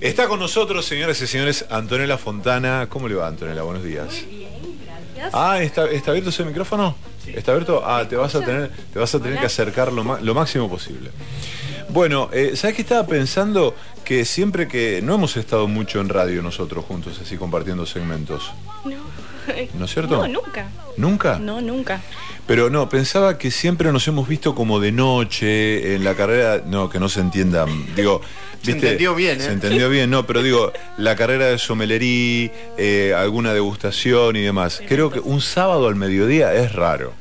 Está con nosotros, señoras y señores, Antonella Fontana. ¿Cómo le va, Antonella? Buenos días. Muy bien, gracias. Ah, ¿está, está abierto ese micrófono? ¿Está abierto? Ah, te vas a tener, te vas a tener Hola. que acercar lo máximo posible. Bueno, eh, ¿sabes qué estaba pensando? Que siempre que no hemos estado mucho en radio nosotros juntos, así compartiendo segmentos. No. ¿No es cierto? No, nunca. ¿Nunca? No, nunca. Pero no, pensaba que siempre nos hemos visto como de noche en la carrera, no, que no se entienda, digo, Se entendió bien, ¿eh? Se entendió bien, no, pero digo, la carrera de somelería, eh, alguna degustación y demás. Creo que un sábado al mediodía es raro.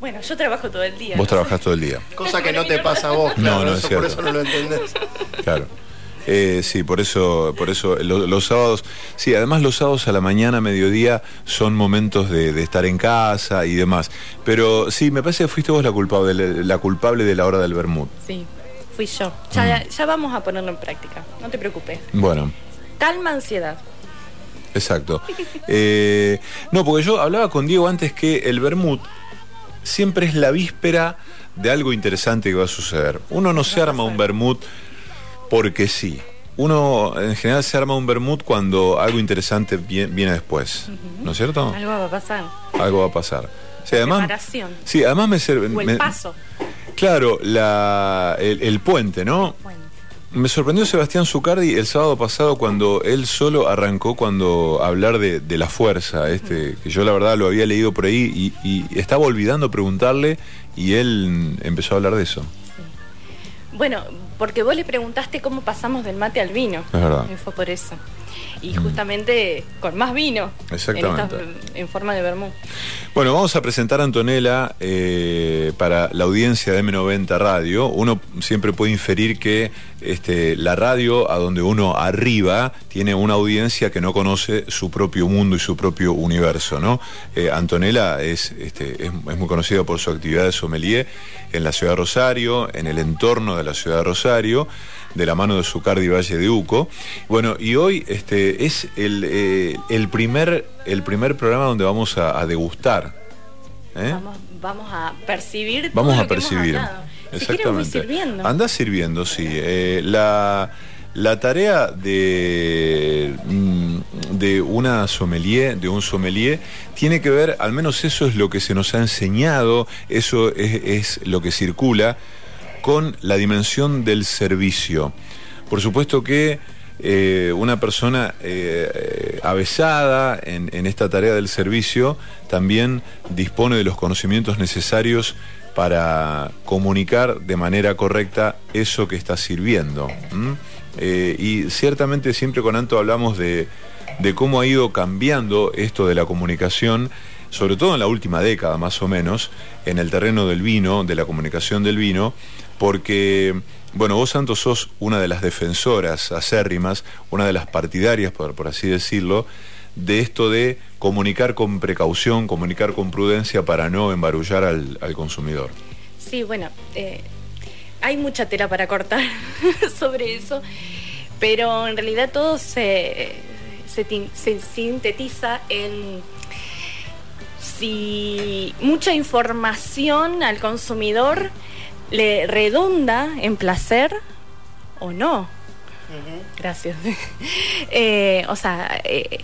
Bueno, yo trabajo todo el día. Vos no trabajás todo el día, Cosa que no te pasa a vos, No, claro, no es eso, cierto. por eso no lo entendés. claro. Eh, sí, por eso, por eso lo- los sábados, sí, además los sábados a la mañana, mediodía, son momentos de, de estar en casa y demás. Pero sí, me parece que fuiste vos la culpable, la culpable de la hora del Bermud. Sí, fui yo. Ya, Mm. ya vamos a ponerlo en práctica. No te preocupes. Bueno. Calma, ansiedad. Exacto. Eh, no, porque yo hablaba con Diego antes que el Bermud siempre es la víspera de algo interesante que va a suceder. Uno no se Va a arma un. Bermud porque sí. Uno en general se arma un Bermud cuando algo interesante vie- viene después. ¿No es cierto? Algo va a pasar. Algo va a pasar. Sí, además, Preparación. sí, además me sirve. O el me- paso. Claro, la, el, el puente, ¿no? Bueno, Me sorprendió Sebastián Zucardi el sábado pasado cuando él solo arrancó cuando hablar de, de la fuerza, este, que yo la verdad lo había leído por ahí y, y estaba olvidando preguntarle y él empezó a hablar de eso. Bueno, porque vos le preguntaste cómo pasamos del mate al vino. Es verdad. Y fue por eso. Y justamente con más vino. Exactamente. En forma de vermú. Bueno, vamos a presentar a Antonella eh, para la audiencia de M90 Radio. Uno siempre puede inferir que este, la radio, a donde uno arriba, tiene una audiencia que no conoce su propio mundo y su propio universo, ¿no? Eh, Antonella es, este, es, es muy conocida por su actividad de sommelier en la ciudad de Rosario, en el entorno de la ciudad de Rosario, de la mano de Zucardi Valle de Uco. Bueno, y hoy este, es el, eh, el, primer, el primer programa donde vamos a, a degustar. ¿eh? Vamos, vamos a percibir. todo Vamos lo a que hemos percibir. hablado. Si sirviendo. Anda sirviendo, sí. Eh, la, la tarea de, mm, de una sommelier, de un sommelier, tiene que ver, al menos eso es lo que se nos ha enseñado, eso es, es lo que circula, con la dimensión del servicio. Por supuesto que eh, una persona eh, eh, avesada en, esta tarea del servicio también dispone de los conocimientos necesarios para comunicar de manera correcta eso que está sirviendo. Eh, y ciertamente siempre con Anto hablamos de cómo ha ido cambiando esto de la comunicación, sobre todo en la última década más o menos, en el terreno del vino, de la comunicación del vino, porque, bueno, vos Santos sos una de las defensoras acérrimas, una de las partidarias, por, así decirlo, de esto de comunicar con precaución, comunicar con prudencia para no embarullar al, consumidor. Sí, bueno, eh, hay mucha tela para cortar sobre eso, pero en realidad todo se, se sintetiza en si mucha información al consumidor le redunda en placer o no. Gracias. Eh, o sea, eh,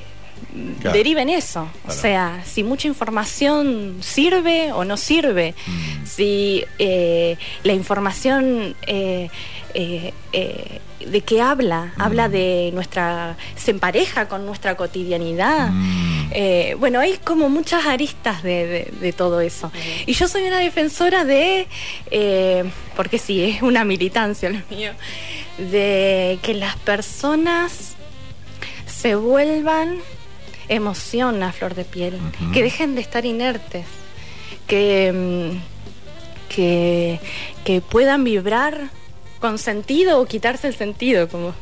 Claro. deriva en eso. O sea, si mucha información sirve o no sirve, Mm. si eh, la información eh, eh, eh, de qué habla, habla de nuestra, se empareja con nuestra cotidianidad. Mm. Eh, bueno, hay como muchas aristas de, de- de todo eso. Y yo soy una defensora de, eh, porque sí, es una militancia lo mío, de que las personas se vuelvan emoción a flor de piel, que dejen de estar inertes, que, mm, que, que puedan vibrar con sentido o quitarse el sentido, como,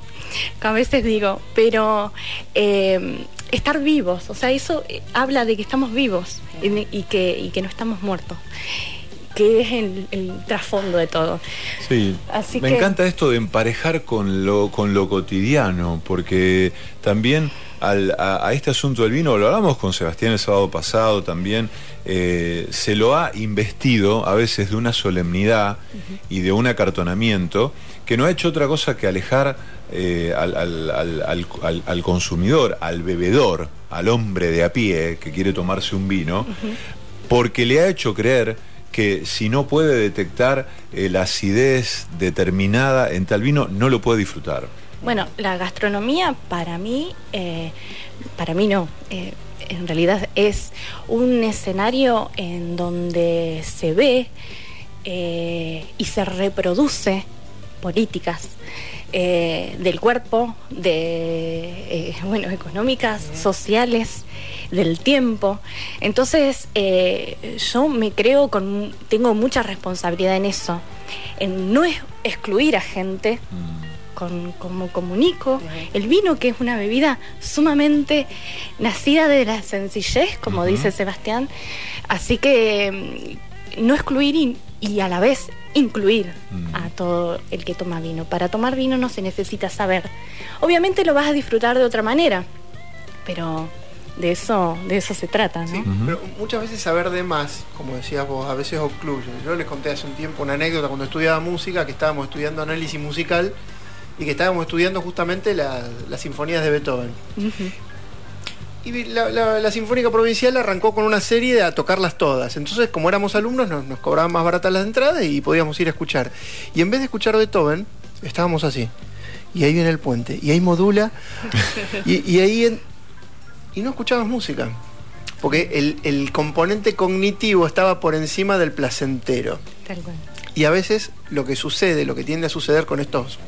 como a veces digo, pero eh, estar vivos, o sea, eso eh, habla de que estamos vivos y, y que, y que no estamos muertos. que es el, el trasfondo de todo. Sí, Así me que- encanta esto de emparejar con lo, con lo cotidiano, porque también al- a, a este asunto del vino, lo hablamos con Sebastián el sábado pasado también, eh, se lo ha investido a veces de una solemnidad y de un acartonamiento que no ha hecho otra cosa que alejar eh, al, al- al- al- al- al consumidor, al bebedor, al hombre de a pie que quiere tomarse un vino, porque le ha hecho creer que si no puede detectar eh, la acidez determinada en tal vino, no lo puede disfrutar. Bueno, la gastronomía para mí, eh, para mí no, eh, en realidad es un escenario en donde se ve eh, y se reproduce políticas eh, del cuerpo, de, eh, bueno, económicas, sociales, del tiempo. Entonces, eh, yo me creo con, tengo mucha responsabilidad en eso, en no excluir a gente, con, como comunico, el vino que es una bebida sumamente nacida de la sencillez, como dice Sebastián, así que mm, no excluir y, y a la vez incluir Mm. a todo el que toma vino. Para tomar vino no se necesita saber. Obviamente lo vas a disfrutar de otra manera, pero de eso, de eso se trata, ¿no? Sí, pero muchas veces saber de más, como decías vos, a veces ocluye. Yo les conté hace un tiempo una anécdota cuando estudiaba música, que estábamos estudiando análisis musical y que estábamos estudiando justamente la- las sinfonías de Beethoven. Y la, la- la Sinfónica Provincial arrancó con una serie de a tocarlas todas. Entonces, como éramos alumnos, nos, nos cobraban más baratas las entradas y podíamos ir a escuchar. Y en vez de escuchar Beethoven, estábamos así. Y ahí viene el puente. Y ahí modula. y, y ahí. en- y no escuchábamos música. Porque el, el componente cognitivo estaba por encima del placentero. Tal cual. Y a veces lo que sucede, lo que tiende a suceder con estos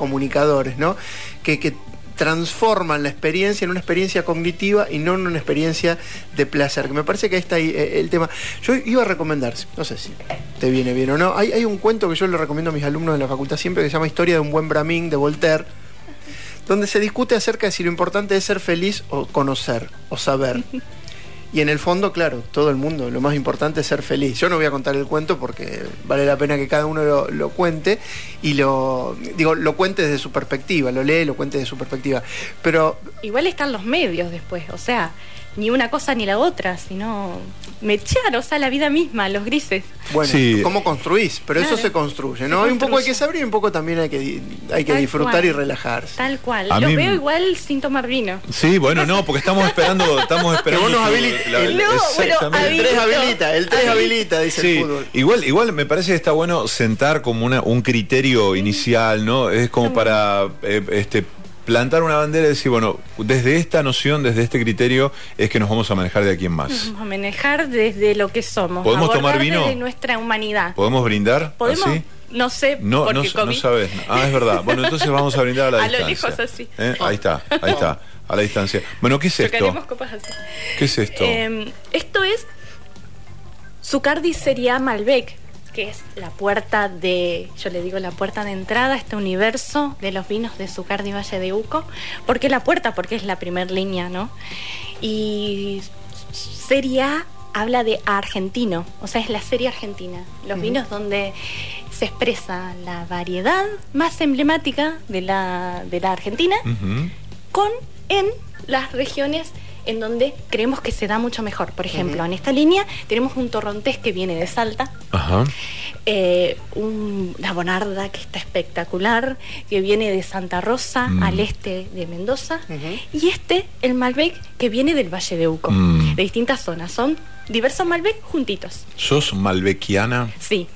comunicadores, ¿no? Que, que transforman la experiencia en una experiencia cognitiva y no en una experiencia de placer. Que me parece que ahí está eh, el tema. Yo iba a recomendar, no sé si te viene bien o no, hay, hay un cuento que yo le recomiendo a mis alumnos de la facultad siempre que se llama Historia de un buen Bramín de Voltaire, donde se discute acerca de si lo importante es ser feliz o conocer o saber. Y en el fondo, claro, todo el mundo, lo más importante es ser feliz. Yo no voy a contar el cuento porque vale la pena que cada uno lo, cuente y lo digo, lo cuente desde su perspectiva, lo lee, lo cuente desde su perspectiva. Pero Igual están los medios después, o sea, ni una cosa ni la otra, sino mechar, o sea, la vida misma, los grises. bueno, Sí. ¿cómo construís? Pero eso se construye, Se ¿no? Hay un poco hay que saber y un poco también hay que, hay que Tal disfrutar cual. y relajarse. Tal cual. A mí- veo igual sin tomar vino. Sí, bueno, no, porque estamos esperando, estamos esperando. vos nos tu- habili- la- el- No, bueno. El 3 Habilito. habilita, el 3 habilita, dice Sí, el fútbol. igual, igual me parece que está bueno sentar como una, un criterio inicial, ¿no? Es como para eh, este, plantar una bandera y decir, bueno, desde esta noción, desde este criterio, es que nos vamos a manejar de aquí en más. Vamos a manejar desde lo que somos. ¿Podemos tomar vino? Desde nuestra humanidad. ¿Podemos brindar? ¿Podemos? ¿Así? No sé, No, porque no, sabes. Ah, es verdad. Bueno, entonces vamos a brindar a la A lo distancia. lejos, así. ¿Eh? Ahí está, ahí está, a la distancia. Bueno, ¿qué es esto? Copas así. ¿Qué es esto? Eh, esto es Zucardi Seria Malbec, que es la puerta de, yo le digo la puerta de entrada a este universo de los vinos de Zucardi Valle de Uco. ¿Por qué la puerta? Porque es la primer línea, ¿no? Y Serie A habla de argentino, o sea, es la serie argentina. Los vinos donde se expresa la variedad más emblemática de la, de la Argentina con en las regiones en donde creemos que se da mucho mejor. Por ejemplo, en esta línea tenemos un torrontés que viene de Salta, Ajá. eh, un- una bonarda que está espectacular, que viene de Santa Rosa, Mm. al este de Mendoza, y este, el Malbec, que viene del Valle de Uco, Mm. de distintas zonas. Son diversos Malbec juntitos. ¿Sos malbequiana? Sí,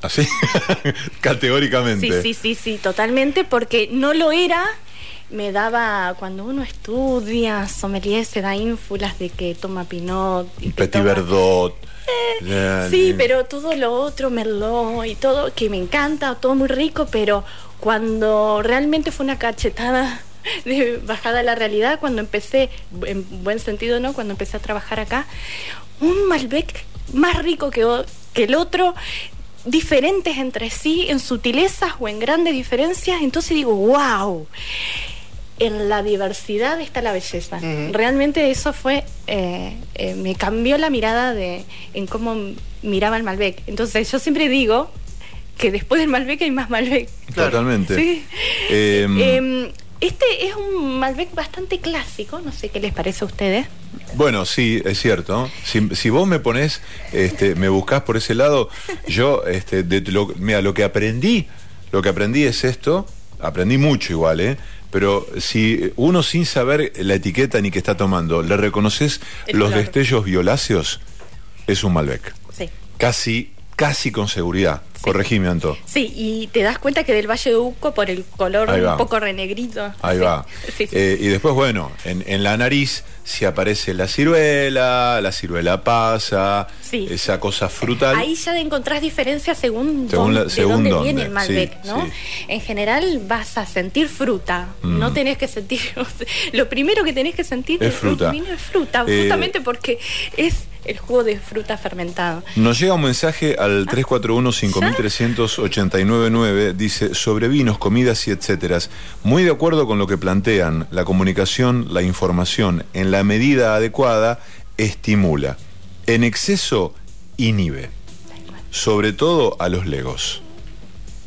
¿Así? Categóricamente. Sí, sí, sí, sí, totalmente, porque no lo era. Me daba, cuando uno estudia, sommelier se da ínfulas de que toma Pinot. y Petit toma- Verdot. Eh, Sí, pero todo lo otro, Merlot y todo, que me encanta, todo muy rico, pero cuando realmente fue una cachetada de bajada a la realidad, cuando empecé, en buen sentido, ¿no? Cuando empecé a trabajar acá, un Malbec más rico que, que el otro, diferentes entre sí, en sutilezas o en grandes diferencias, entonces digo, wow. En la diversidad está la belleza. Realmente eso fue, eh, eh, me cambió la mirada de en cómo miraba el Malbec. Entonces yo siempre digo que después del Malbec hay más Malbec. Totalmente. Sí. Em, Em, este es un Malbec bastante clásico, no sé qué les parece a ustedes. Bueno, sí, es cierto. Si, si vos me pones, este, me buscás por ese lado, yo, este, de lo, mira, lo que aprendí, lo que aprendí es esto, aprendí mucho igual, ¿eh? Pero si uno sin saber la etiqueta ni que está tomando, le reconoces los destellos violáceos, es un Malbec. Sí. Casi, casi con seguridad. Corregime, Anto. Sí, y te das cuenta que del Valle de Uco, por el color un poco renegrito. Ahí sí, va. Sí, sí. Eh, y después, bueno, en, en la nariz si aparece la ciruela, la ciruela pasa, Sí. esa cosa frutal. Ahí ya encontrás diferencias según, Según la- de según dónde dónde, viene el Malbec, sí, ¿no? sí. En general vas a sentir fruta, Mm. no tenés que sentir... Lo primero que tenés que sentir Es fruta. es fruta, Eh, justamente porque es el jugo de fruta fermentado. Nos llega un mensaje al Ah. 341-53899, dice, sobre vinos, comidas y etcétera. Muy de acuerdo con lo que plantean, la comunicación, la información, en la medida adecuada, estimula. En exceso, inhibe. Sobre todo a los legos.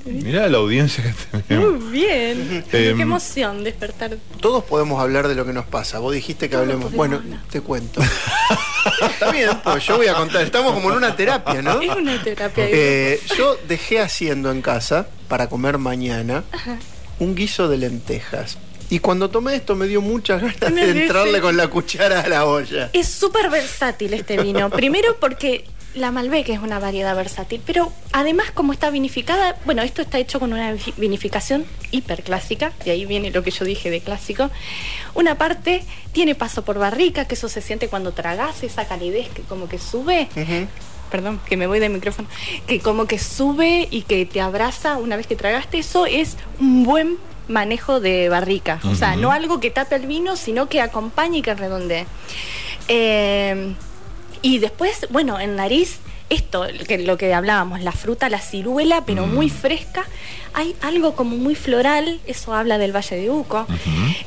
Mirá la audiencia que tenemos. Muy bien, Em, qué emoción despertar. Todos podemos hablar de lo que nos pasa. Vos dijiste que Todos hablemos. Bueno, hablar. te cuento. Está bien, pues yo voy a contar. Estamos como en una terapia, ¿no? Es una terapia Eh, yo dejé haciendo en casa para comer mañana un guiso de lentejas. Y cuando tomé esto me dio muchas ganas de entrarle con la cuchara a la olla. Es súper versátil este vino. Primero porque la Malbec es una variedad versátil, pero además como está vinificada, bueno, esto está hecho con una vi- vinificación hiperclásica, de ahí viene lo que yo dije de clásico. Una parte tiene paso por barrica, que eso se siente cuando tragas, esa calidez que como que sube. Perdón, que me voy del micrófono. Que como que sube y que te abraza una vez que tragaste, eso es un buen manejo de barrica. O sea, no algo que tape el vino, sino que acompañe y que redondee. Eh, y después, bueno, en nariz, esto, que, lo que hablábamos, la fruta, la ciruela, pero muy fresca. Hay algo como muy floral, eso habla del Valle de Uco.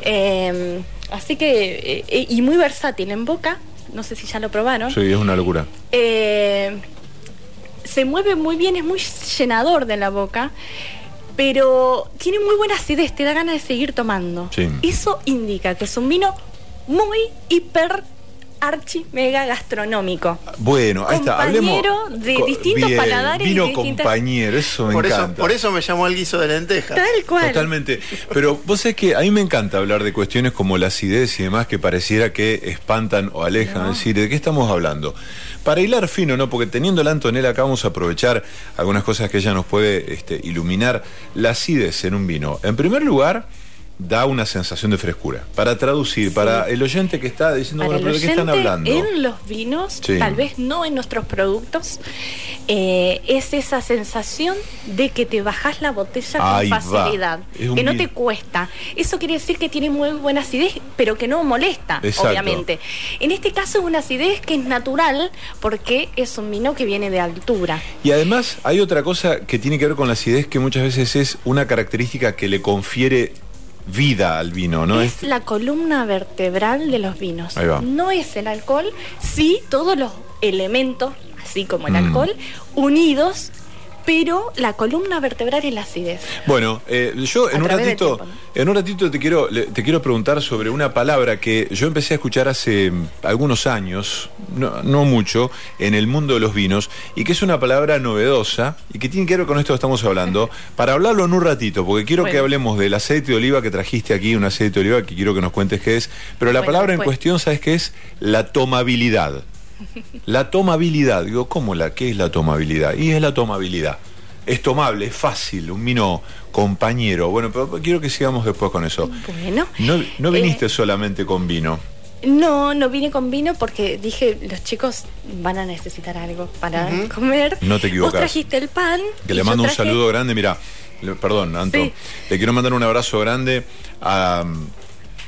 Eh, así que, eh, y muy versátil en boca, no sé si ya lo probaron. Sí, es una locura. Eh, se mueve muy bien, es muy llenador de la boca, pero tiene muy buena acidez, te da ganas de seguir tomando. Sí. Eso indica que es un vino muy hiper archi mega gastronómico. Bueno, ahí está. Hablemos. Compañero de distintos bien, paladares y Vino distintas- compañero, eso me Por eso, encanta. por eso me llamó al guiso de lentejas. Tal cual. Totalmente. Pero vos sabés que a mí me encanta hablar de cuestiones como la acidez y demás que pareciera que espantan o alejan. Es decir, ¿de qué estamos hablando? Para hilar fino, ¿no? Porque teniendo la Antonella acá vamos a aprovechar algunas cosas que ella nos puede este, iluminar. La acidez en un vino. En primer lugar, da una sensación de frescura. Para traducir, para el oyente que está diciendo, Para bueno, pero ¿de qué están hablando? En los vinos, Sí. tal vez no en nuestros productos, eh, es esa sensación de que te bajas la botella Ahí con facilidad, que no te cuesta. Eso quiere decir que tiene muy buena acidez, pero que no molesta, Exacto. obviamente. En este caso es una acidez que es natural porque es un vino que viene de altura. Y además hay otra cosa que tiene que ver con la acidez que muchas veces es una característica que le confiere vida al vino, ¿no? es la columna vertebral de los vinos. Ahí va. No es el alcohol, sí todos los elementos, así como el Mm. alcohol, unidos, pero la columna vertebral es la acidez. Bueno, eh, yo en A un ratito, tiempo, en un ratito te quiero, te quiero preguntar sobre una palabra que yo empecé a escuchar hace mm, algunos años, no, no mucho, en el mundo de los vinos, y que es una palabra novedosa y que tiene que ver con esto que estamos hablando, para hablarlo en un ratito, porque quiero que hablemos del aceite de oliva que trajiste aquí, un aceite de oliva que quiero que nos cuentes qué es, pero la Bueno, palabra en bueno. cuestión, ¿sabes qué es? La tomabilidad. La tomabilidad, digo, ¿cómo la? ¿Qué es la tomabilidad? Y es la tomabilidad. Es tomable, es fácil, un vino compañero. Bueno, pero quiero que sigamos después con eso. Bueno. No, no viniste Eh, solamente con vino. No, no vine con vino porque dije, los chicos van a necesitar algo para comer. No te equivocas. Vos trajiste el pan. Que le mando un saludo grande, mira, le- perdón, Anto, Sí. le quiero mandar un abrazo grande a,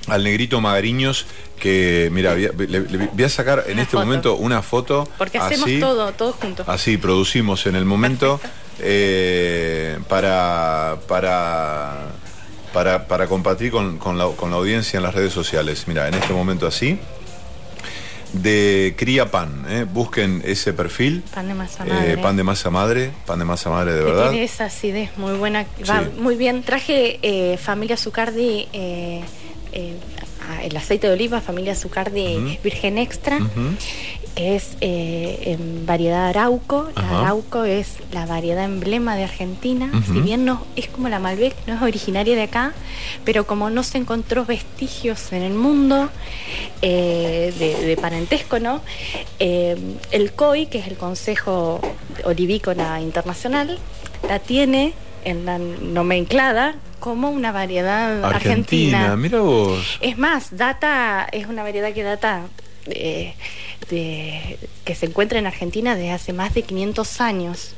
al negrito Magariños, que mira, voy a- le- le voy a sacar en Una este foto. momento una foto. Porque hacemos así, todo, todos juntos. Así producimos en el momento eh, para, para, para, para compartir con, con la, con la audiencia en las redes sociales. Mira, en este momento así de Cría Pan. ¿eh? Busquen ese perfil. Pan de masa Eh, madre. pan de masa madre, pan de masa madre de que verdad. tiene esa acidez muy buena. Va Sí. muy bien. Traje eh, familia Zucardi, el aceite de oliva, familia Zucardi virgen extra, que es eh, en variedad Arauco. La. Arauco es la variedad emblema de Argentina. Si bien no es como la Malbec, no es originaria de acá, pero como no se encontró vestigios en el mundo eh, de, de parentesco, ¿no? Eh, el COI, que es el Consejo Olivícola Internacional, la tiene en la nomenclada como una variedad Argentina, argentina. mira vos. Es más, data, es una variedad que data de, de- que se encuentra en Argentina desde hace más de 500 años.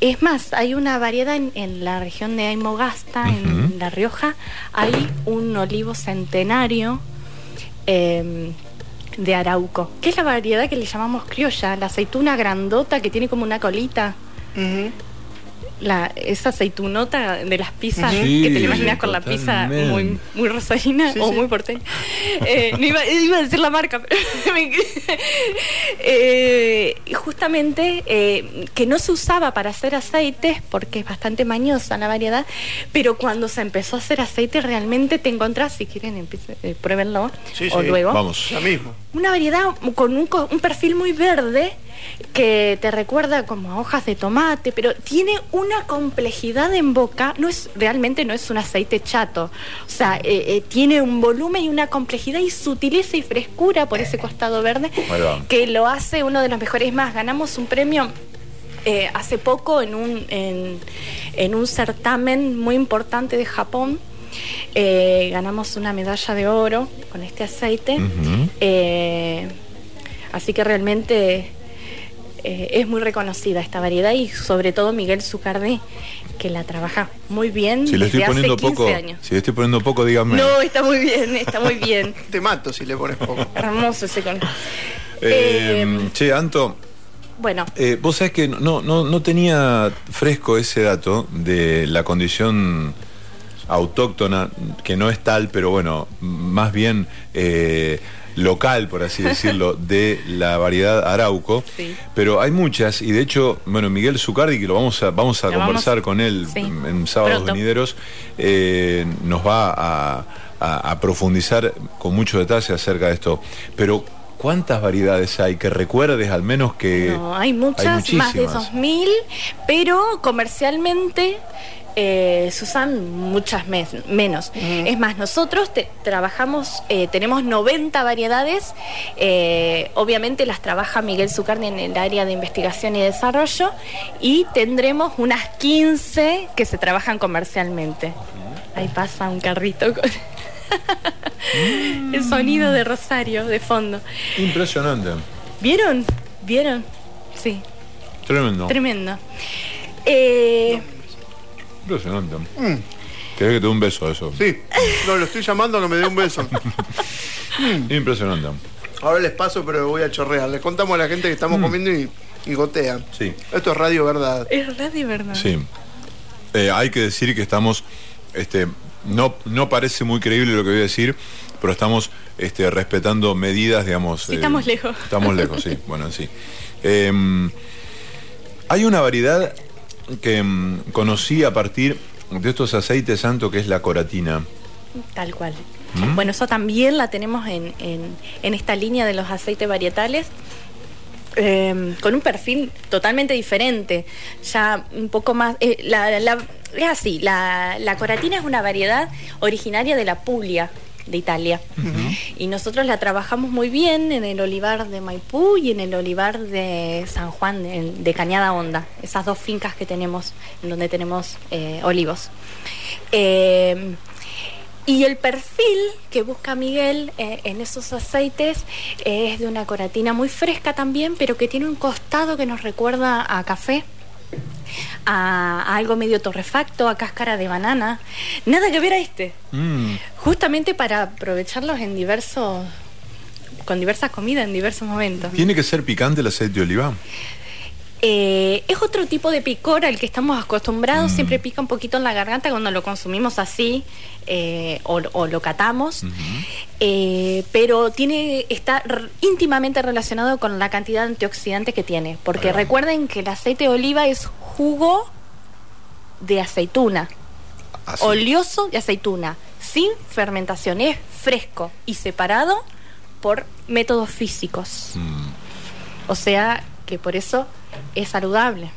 Es más, hay una variedad en, en la región de Aymogasta, en La Rioja, hay un olivo centenario eh, de Arauco, que es la variedad que le llamamos criolla, la aceituna grandota que tiene como una colita. Ujú. La, esa aceitunota de las pizzas Sí, que te la imaginas con la pizza muy, muy rosarina Sí, o sí. muy porteña. Eh, no iba, iba a decir la marca, pero me- Eh, justamente eh, que no se usaba para hacer aceites porque es bastante mañosa la variedad, pero cuando se empezó a hacer aceite realmente te encontrás, si quieren empiece- eh, pruébenlo Sí, o sí. luego. Vamos. Ya mismo. Una variedad con un, co- un perfil muy verde que te recuerda como a hojas de tomate, pero tiene una complejidad en boca. No es realmente no es un aceite chato, o sea, eh, eh, tiene un volumen y una complejidad y sutileza y frescura por ese costado verde que lo hace uno de los mejores más. Ganamos un premio eh, hace poco en un, en, en un certamen muy importante de Japón. Eh, ganamos una medalla de oro con este aceite. Eh, así que realmente eh, es muy reconocida esta variedad y sobre todo Miguel Zucardi, que la trabaja muy bien Si le estoy desde hace poniendo 15 poco, años. si le estoy poniendo poco, díganme. No, está muy bien, está muy bien. Te mato si le pones poco. Hermoso ese con. Eh, Eh, che, Anto, bueno, eh, vos sabés que no, no, no tenía fresco ese dato de la condición autóctona, que no es tal, pero bueno, más bien eh, local, por así decirlo, de la variedad Arauco. Sí. Pero hay muchas, y de hecho, bueno, Miguel Zucardi, que lo vamos a, vamos a Lo vamos- conversar con él sí, en sábados pronto. venideros, eh, nos va a, a- a profundizar con mucho detalle acerca de esto. Pero, ¿cuántas variedades hay que recuerdes al menos que... No, hay muchas, más de muchísimas. 2.000, pero comercialmente eh, se usan muchas mes- menos. Es más, nosotros te- trabajamos, eh, tenemos 90 variedades, eh, obviamente las trabaja Miguel Zucardi en el área de investigación y desarrollo, y tendremos unas 15 que se trabajan comercialmente. Ahí pasa un carrito con... el sonido de Rosario de fondo. Impresionante. ¿Vieron? ¿Vieron? Sí. Tremendo. Tremendo. Eh, Impresionante. ¿Querés que te dé un beso a eso? Sí. No, lo estoy llamando que me dé un beso. Impresionante. Ahora les paso, pero voy a chorrear. Les contamos a la gente que estamos comiendo y, y gotean. Sí. Esto es radio verdad. es radio, ¿verdad? Sí. Eh, hay que decir que estamos, este, no, no parece muy creíble lo que voy a decir, pero estamos este, respetando medidas, digamos. Sí, estamos lejos. Estamos lejos, sí. Bueno, sí. Eh, hay una variedad que mm, conocí a partir de estos aceites santo que es la coratina. Tal cual. ¿Mm? Bueno, eso también la tenemos en, en- en esta línea de los aceites varietales. Eh, con un perfil totalmente diferente, ya un poco más... eh, la, la- es así, la, la coratina es una variedad originaria de la Puglia, de Italia. Y nosotros la trabajamos muy bien en el olivar de Maipú y en el olivar de San Juan, de, de Cañada Honda, esas dos fincas que tenemos, en donde tenemos eh, olivos. Y el perfil que busca Miguel eh, en esos aceites es de una coratina muy fresca también, pero que tiene un costado que nos recuerda a café. A, a algo medio torrefacto, a cáscara de banana. Nada que ver a este. Mm, Justamente para aprovecharlos en diversos. con diversas comidas en diversos momentos. ¿Tiene que ser picante el aceite de oliva? Eh, es otro tipo de picor al que estamos acostumbrados, Mm. siempre pica un poquito en la garganta cuando lo consumimos así eh, o, o lo catamos, Eh, pero tiene está íntimamente relacionado con la cantidad de antioxidantes que tiene, porque recuerden que el aceite de oliva es jugo de aceituna, Así. oleoso de aceituna, sin fermentación, es fresco y separado por métodos físicos. Mm. O sea que por eso es saludable.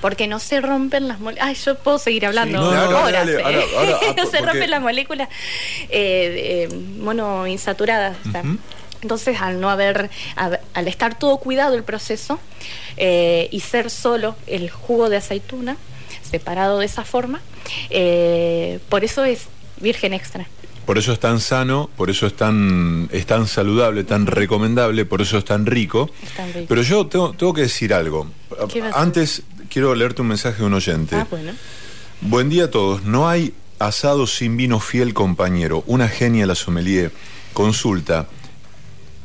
Porque no se rompen las moléculas. Ay, yo puedo seguir hablando Sí, no, no, horas. dale, ahora- ahora, no se rompen las moléculas eh, eh, monoinsaturadas. o sea, Ujú. Entonces, al no haber, al estar todo cuidado el proceso eh, y ser solo el jugo de aceituna, separado de esa forma, eh, por eso es virgen extra. Por eso es tan sano, por eso es tan, es tan saludable, tan recomendable, por eso es tan rico. Es tan rico. Pero yo tengo, tengo que decir algo. ¿Qué vas a Antes quiero leerte un mensaje de un oyente. Ah, bueno. Buen día a todos. No hay asado sin vino fiel compañero. Una genia la sommelier. Consulta.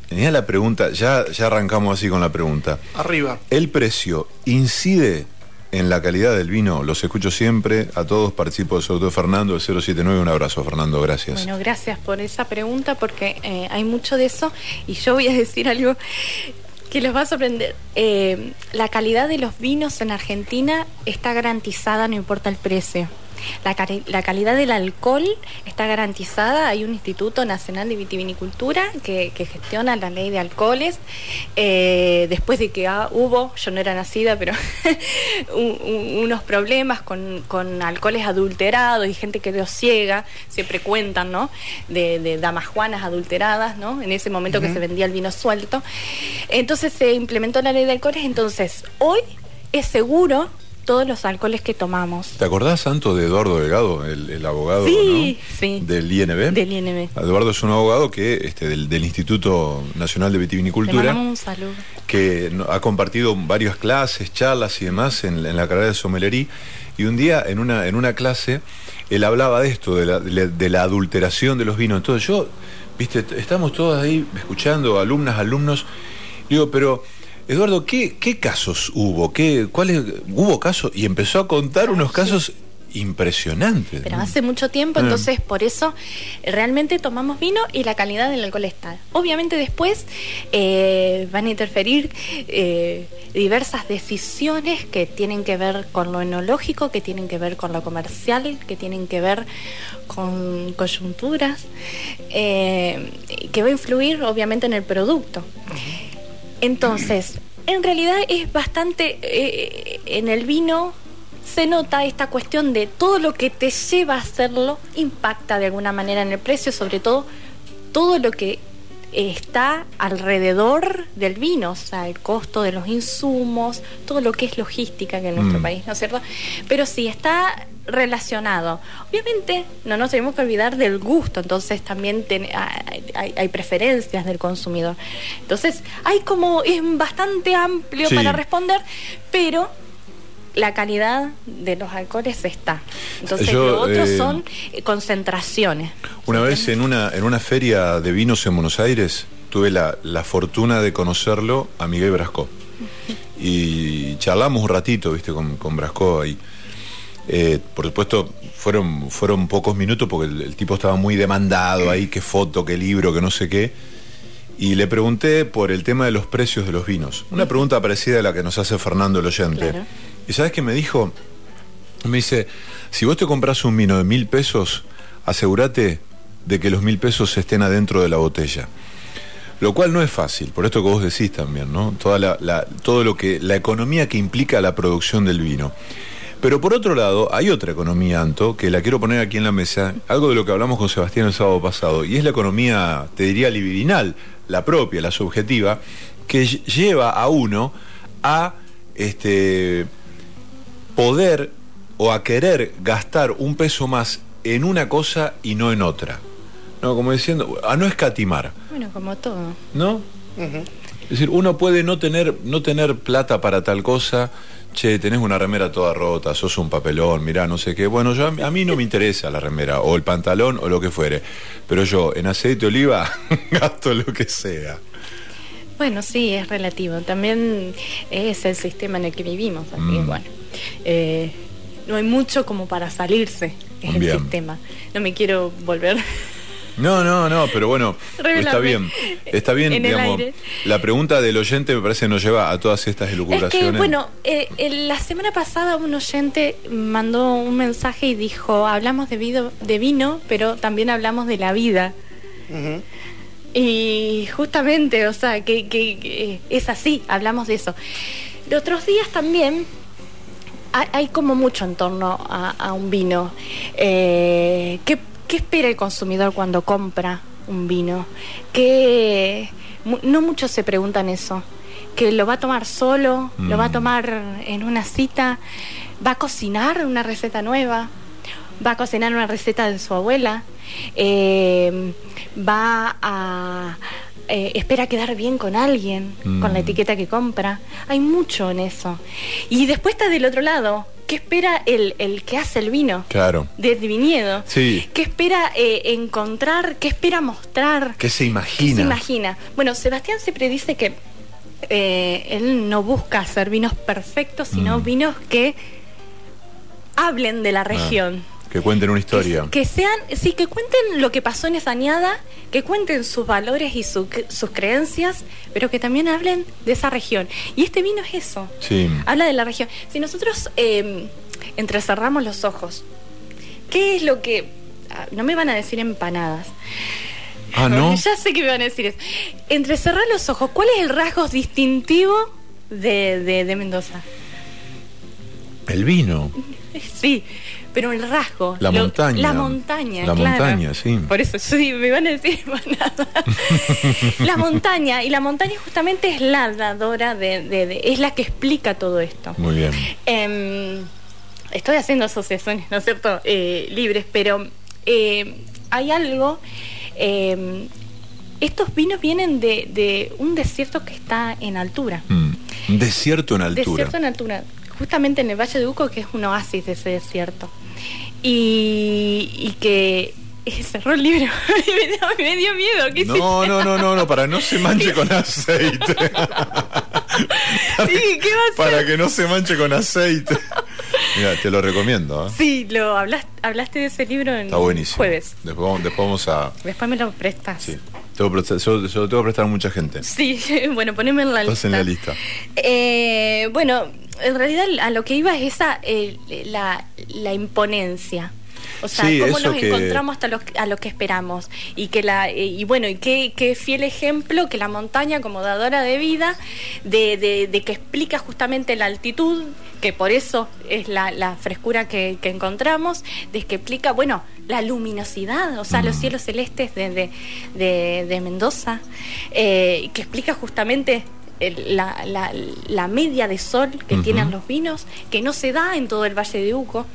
Tenía la pregunta, ya, ya arrancamos así con la pregunta. Arriba. ¿El precio incide en la calidad del vino? Los escucho siempre, a todos participo sobre todo Fernando, el 079. Un abrazo, Fernando, gracias. Bueno, gracias por esa pregunta porque eh, hay mucho de eso y yo voy a decir algo que los va a sorprender. Eh, la calidad de los vinos en Argentina está garantizada, no importa el precio. La, la calidad del alcohol está garantizada. Hay un Instituto Nacional de Vitivinicultura que, que gestiona la ley de alcoholes. Eh, después de que ah, hubo, yo no era nacida, pero un- un- unos problemas con, con alcoholes adulterados y gente que quedó ciega, siempre cuentan, ¿no? De, de damas juanas adulteradas, ¿no? En ese momento que se vendía el vino suelto. Entonces se implementó la ley de alcoholes. Entonces, hoy es seguro todos los alcoholes que tomamos. ¿Te acordás, Santo, de Eduardo Delgado, el, el abogado Sí, ¿no? sí. del INB? Del INB. Eduardo es un abogado que este, del, del Instituto Nacional de Vitivinicultura. un saludo. que ha compartido varias clases, charlas y demás en, en la carrera de sommelería. Y un día en una, en una clase él hablaba de esto, de la, de la- adulteración de los vinos. Entonces yo, viste, estamos todos ahí escuchando, alumnas, alumnos. Digo, pero Eduardo, ¿qué, qué casos hubo? ¿Qué, ¿Cuáles hubo casos? Y empezó a contar unos casos impresionantes. Pero hace mucho tiempo, Mm. entonces por eso eh, realmente tomamos vino y la calidad del alcohol está. Obviamente después eh, van a interferir eh, diversas decisiones que tienen que ver con lo enológico, que tienen que ver con lo comercial, que tienen que ver con coyunturas, eh, que va a influir obviamente en el producto. Entonces, en realidad es bastante, eh, en el vino se nota esta cuestión de todo lo que te lleva a hacerlo impacta de alguna manera en el precio, sobre todo todo lo que está alrededor del vino, o sea, el costo de los insumos, todo lo que es logística que en nuestro Mm. país, ¿no es cierto? Pero sí está relacionado. Obviamente no nos tenemos que olvidar del gusto, entonces también ten- hay, hay- preferencias del consumidor. Entonces hay como, es bastante amplio Sí. para responder, pero la calidad de los alcoholes está. Entonces Yo, lo otro eh, son eh, concentraciones. Una vez en una, en una feria de vinos en Buenos Aires tuve la, la fortuna de conocerlo a Miguel Brasco. Y charlamos un ratito, viste, con, con Brasco ahí. Eh, por supuesto, fueron, fueron pocos minutos porque el, el tipo estaba muy demandado ahí, qué foto, qué libro, qué no sé qué. Y le pregunté por el tema de los precios de los vinos. Una pregunta parecida a la que nos hace Fernando el oyente. Claro. ¿Y sabes qué me dijo? Me dice, si vos te compras un vino de mil pesos, asegúrate de que los mil pesos estén adentro de la botella. Lo cual no es fácil, por esto que vos decís también, ¿no? Toda la, la- todo lo que, la economía que implica la producción del vino. Pero por otro lado, hay otra economía, Anto, que la quiero poner aquí en la mesa, algo de lo que hablamos con Sebastián el sábado pasado, y es la economía, te diría, libidinal, la propia, la subjetiva, que ll- lleva a uno a este, poder o a querer gastar un peso más en una cosa y no en otra. No, como diciendo, a no escatimar, Bueno, como todo. ¿no? Es decir, uno puede no tener, no tener plata para tal cosa, che, tenés una remera toda rota, sos un papelón, mirá, no sé qué. Bueno, yo, a mí- no me interesa la remera, o el pantalón, o lo que fuere. Pero yo, en aceite de oliva, gasto lo que sea. Bueno, sí, es relativo. También es el sistema en el que vivimos. Así que Mm. bueno, eh, no hay mucho como para salirse. Es Bien. el sistema. No me quiero volver. No, no, no, pero bueno, está bien. Está bien, en digamos. La pregunta del oyente me parece nos lleva a todas estas Es elucubraciones. que, bueno, eh, eh, la semana pasada un oyente mandó un mensaje y dijo, hablamos de, vido- de vino, pero también hablamos de la vida. Y justamente, o sea, que, que- que es así, hablamos de eso. Los otros días también hay, hay como mucho en torno a, a un vino. Eh, ¿qué, qué espera el consumidor cuando compra un vino? Que no muchos se preguntan eso. Que lo va a tomar solo, lo va a Mm. tomar en una cita, va a cocinar una receta nueva, va a cocinar una receta de su abuela, eh, va a... eh, espera quedar bien con alguien, con la Mm. etiqueta que compra. Hay mucho en eso. Y después está del otro lado. ¿Qué espera el, el que hace el vino? Claro. Del viñedo. Sí. ¿Qué espera eh, encontrar? ¿Qué espera mostrar? ¿Qué se ¿Qué imagina? se imagina? Bueno, Sebastián siempre dice que eh, él no busca hacer vinos perfectos, sino Mm. vinos que hablen de la Ah, región. Que cuenten una historia. Que, que sean, sí, que cuenten lo que pasó en esa añada, que cuenten sus valores y su- sus creencias, pero que también hablen de esa región. Y este vino es eso. Sí. Habla de la región. Si nosotros eh, entrecerramos los ojos, ¿qué es lo que... ah, No me van a decir empanadas. Ah, ¿no? Ya sé que me van a decir eso. Entrecerrar los ojos, ¿cuál es el rasgo distintivo de, de- de Mendoza? El vino. Sí, pero el rasgo. La montaña. La montaña, La claro. montaña, sí. Por eso, sí, me van a decir nada. la montaña, y la montaña justamente es la dadora de, de- de- es la que explica todo esto. Muy bien. Em, estoy haciendo asociaciones, ¿no es cierto? Eh, libres, pero eh, hay algo. em, estos vinos vienen de, de un desierto que está en altura. Mm. Un Desierto en altura. Desierto en altura. Justamente en el Valle de Uco, que es un oasis de ese desierto. Y, y que eh, cerró el libro. me, dio, me dio miedo. ¿Qué No, no, no, no, no, para no se manche con aceite. Sí, ¿qué va a Para que no se manche con aceite. Mira, te lo recomiendo. ¿eh? Sí, lo hablaste, hablaste de ese libro en Está buenísimo. jueves. Después, después vamos a. Después me lo prestas. Sí. Prestar- yo, yo tengo que prestar a mucha gente. Sí, bueno, poneme en la Estás lista. en la lista. Eh, bueno, en realidad a lo que iba es esa, eh, la, la imponencia. O sea, Sí, cómo nos que- encontramos hasta los, a lo que esperamos. Y que la eh, y bueno, y qué, qué fiel ejemplo que la montaña como dadora de vida, de, de- de que explica justamente la altitud, que por eso es la, la frescura que, que encontramos, de que explica, bueno, la luminosidad, o sea, los Mm. cielos celestes de, de, de- de Mendoza, eh, que explica justamente el- la, la- la media de sol que tienen los vinos, que no se da en todo el Valle de Uco,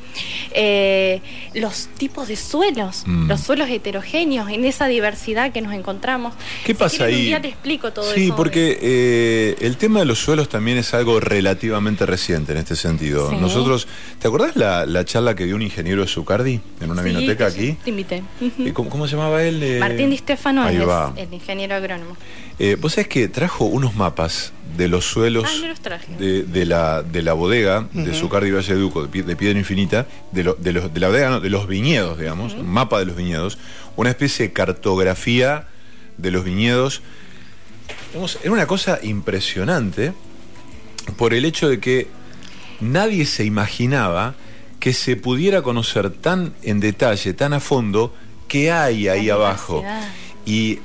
eh, los tipos de suelos, Mm. los suelos heterogéneos, en esa diversidad que nos encontramos. ¿Qué Si pasa ahí? Día te explico todo sí, eso. porque eh, el tema de los suelos también es algo relativamente reciente en este sentido. Sí. Nosotros, ¿te acordás la, la charla que dio un ingeniero de Zucardi en una Sí, biblioteca aquí? Te invité. Eh, ¿Cómo, cómo se llamaba él? Martín Di Stefano ahí es va. el ingeniero agrónomo. Eh, Vos sabés que trajo unos mapas de los suelos Ah, los de, de la, de la bodega de. Zucardi Valle de Duco, de, Pie- de Piedra Infinita, de, lo- de los- de la bodega, no, de los viñedos, digamos, un mapa de los viñedos, una especie de cartografía de los viñedos. Digamos, era una cosa impresionante por el hecho de que nadie se imaginaba que se pudiera conocer tan en detalle, tan a fondo, qué hay ahí La abajo. diversidad. Y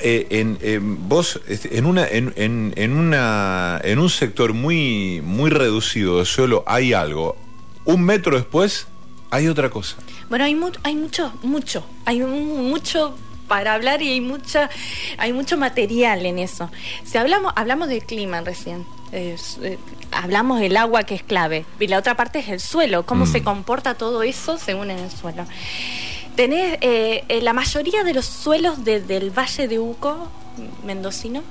eh, en, en- vos, en, una, en, en- en una, en un sector muy, muy reducido de suelo hay algo. Un metro después hay otra cosa. Bueno, hay, mu- hay mucho, mucho, hay mu- mucho para hablar y hay mucha, hay mucho material en eso. Si hablamos, hablamos del clima recién. es, eh, hablamos del agua que es clave y la otra parte es el suelo, cómo Mm. se comporta todo eso según en el suelo. Tenés eh, eh, la mayoría de los suelos de- del Valle de Uco, mendocino,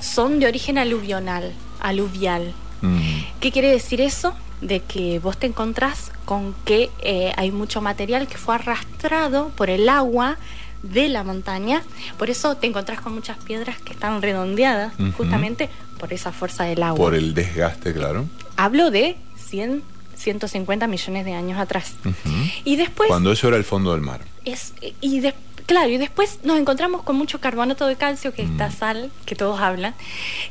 son de origen aluvional, aluvial. Mm. ¿Qué quiere decir eso? De que vos te encontrás con que eh, hay mucho material que fue arrastrado por el agua de la montaña. Por eso te encontrás con muchas piedras que están redondeadas, justamente por esa fuerza del agua. Por el desgaste, claro. Hablo de 100, 150 millones de años atrás. Y después Cuando eso era el fondo del mar. es y de- claro, y después nos encontramos con mucho carbonato de calcio, que es esta Mm. sal que todos hablan,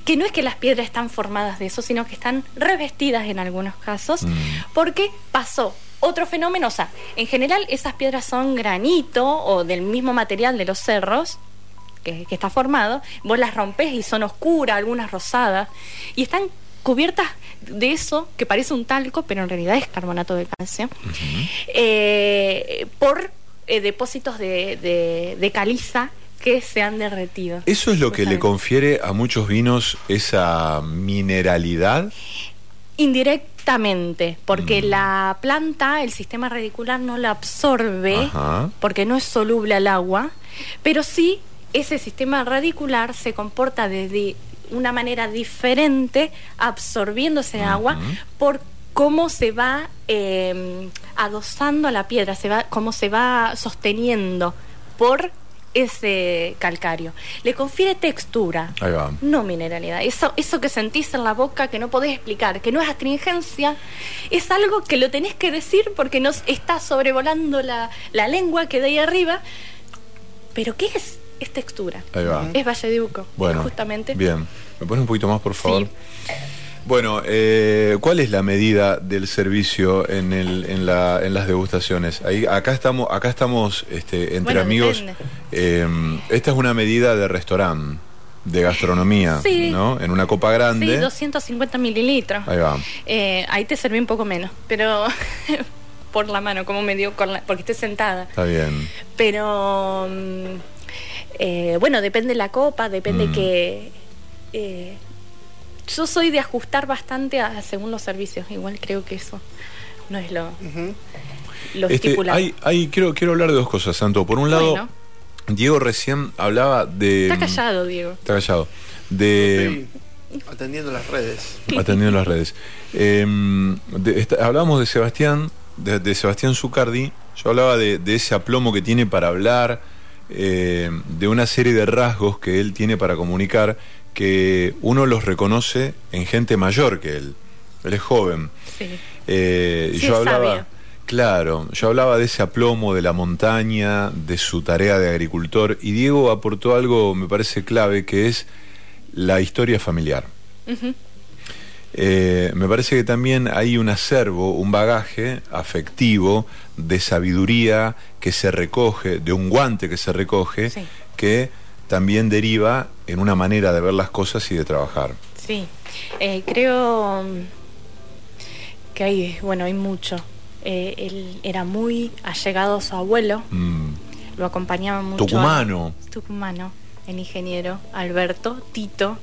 que no es que las piedras están formadas de eso, sino que están revestidas en algunos casos, Mm. porque pasó otro fenómeno, o sea, en general esas piedras son granito o del mismo material de los cerros, que, que está formado, vos las rompes y son oscuras, algunas rosadas, y están cubiertas de eso que parece un talco, pero en realidad es carbonato de calcio, eh, por eh, depósitos de, de- de caliza que se han derretido. ¿Eso es lo que le confiere a muchos vinos esa mineralidad? Indirectamente, porque Mm. la planta, el sistema radicular no la absorbe, Ajá. porque no es soluble al agua, pero sí ese sistema radicular se comporta de una manera diferente absorbiendo ese agua por cómo se va eh, adosando a la piedra, se va, cómo se va sosteniendo por ese calcario. Le confiere textura, Ahí va. no mineralidad. Eso, eso que sentís en la boca que no podés explicar, que no es astringencia, es algo que lo tenés que decir porque nos está sobrevolando la, la lengua que de ahí arriba. Pero ¿qué es? Es textura. Ahí va. Es Valleduco. Bueno, justamente. Bien. ¿Me pones un poquito más, por favor? Sí. Bueno, eh, ¿cuál es la medida del servicio en, el, en, la, en las degustaciones? Ahí, acá estamos, acá estamos este, entre Bueno, amigos. Eh, esta es una medida de restaurante, de gastronomía, Sí. ¿no? En una copa grande. Sí, 250 mililitros. Ahí va. Eh, ahí te serví un poco menos, pero por la mano, como me dio, con la- porque estoy sentada. Está bien. Pero mm, eh, bueno, depende la copa, depende Mm. que. eh, yo soy de ajustar bastante a, según los servicios. Igual creo que eso no es lo, Ujú. lo Este, estipulado. hay, hay, quiero, quiero hablar de dos cosas, Santo. Por un lado, Bueno. Diego recién hablaba de. Está callado, Diego. Está callado. De. Atendiendo las redes. atendiendo las redes. Eh, de- hablábamos de Sebastián, de, de Sebastián Zucardi. Yo hablaba de, de ese aplomo que tiene para hablar, eh, de una serie de rasgos que él tiene para comunicar, que uno los reconoce en gente mayor que él. Él es joven. Sí. Eh, Sí, yo hablaba, claro, yo hablaba de ese aplomo de la montaña, de su tarea de agricultor, y Diego aportó algo, me parece clave, que es la historia familiar. Eh, me parece que también hay un acervo, un bagaje afectivo de sabiduría que se recoge, de un guante que se recoge, Sí. que también deriva en una manera de ver las cosas y de trabajar. Sí, Eh, creo mm, que hay, bueno, hay mucho. Eh, él era muy allegado a su abuelo, Mm, lo acompañaba mucho. Tucumano. a- tucumano, el ingeniero Alberto Tito.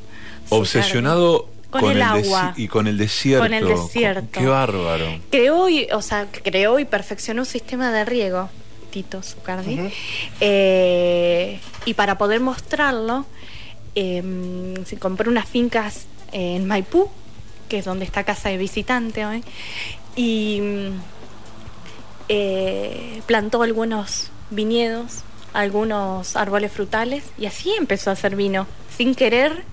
obsesionado Con con, el agua. y con el desierto. Con el desierto. Qué bárbaro. Creó y, o sea, creó y perfeccionó un sistema de riego, Tito Zucardi. Eh, y para poder mostrarlo, eh, se compró unas fincas en Maipú, que es donde está Casa de Visitante hoy, y eh, plantó algunos viñedos, algunos árboles frutales, y así empezó a hacer vino. Sin querer,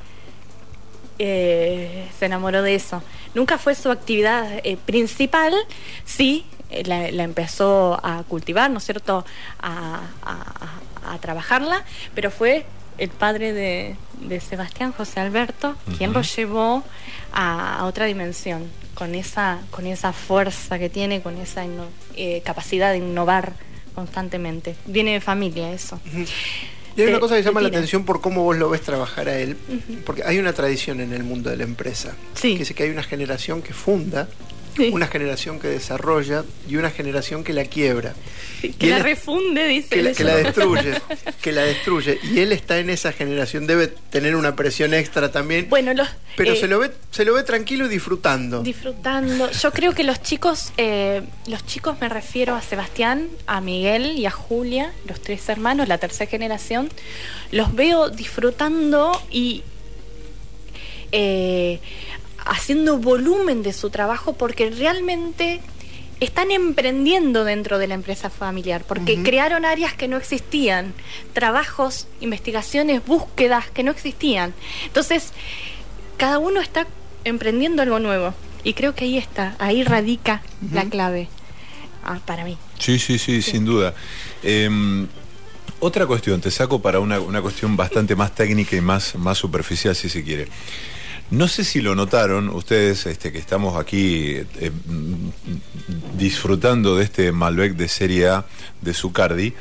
eh, se enamoró de eso. Nunca fue su actividad eh, principal, sí, eh, la, la empezó a cultivar, ¿no es cierto?, a, a- trabajarla, pero fue el padre de, de Sebastián, José Alberto, quien lo llevó a, a otra dimensión, con esa, con esa fuerza que tiene, con esa eh, capacidad de innovar constantemente. Viene de familia eso. Y hay Te- una cosa que llama la atención por cómo vos lo ves trabajar a él, porque hay una tradición en el mundo de la empresa, Sí. que dice que hay una generación que funda, Sí. una generación que desarrolla y una generación que la quiebra, Que Y la refunde, dice. que la, que la destruye, que la destruye. Y él está en esa generación, debe tener una presión extra también, Bueno, los, pero eh, se, lo ve, se lo ve tranquilo y disfrutando. disfrutando. Yo creo que los chicos, eh, los chicos me refiero a Sebastián, a Miguel y a Julia, los tres hermanos, la tercera generación, los veo disfrutando y eh, haciendo volumen de su trabajo porque realmente están emprendiendo dentro de la empresa familiar, porque crearon áreas que no existían, trabajos, investigaciones, búsquedas que no existían. Entonces, cada uno está emprendiendo algo nuevo. Y creo que ahí está, ahí radica la clave ah, para mí. Sí, sí, sí, sin duda. Em, otra cuestión, te saco para una, cuestión bastante más técnica y más, más superficial, si se quiere. No sé si lo notaron ustedes este, que estamos aquí eh, disfrutando de este Malbec de Serie A de Zucardi.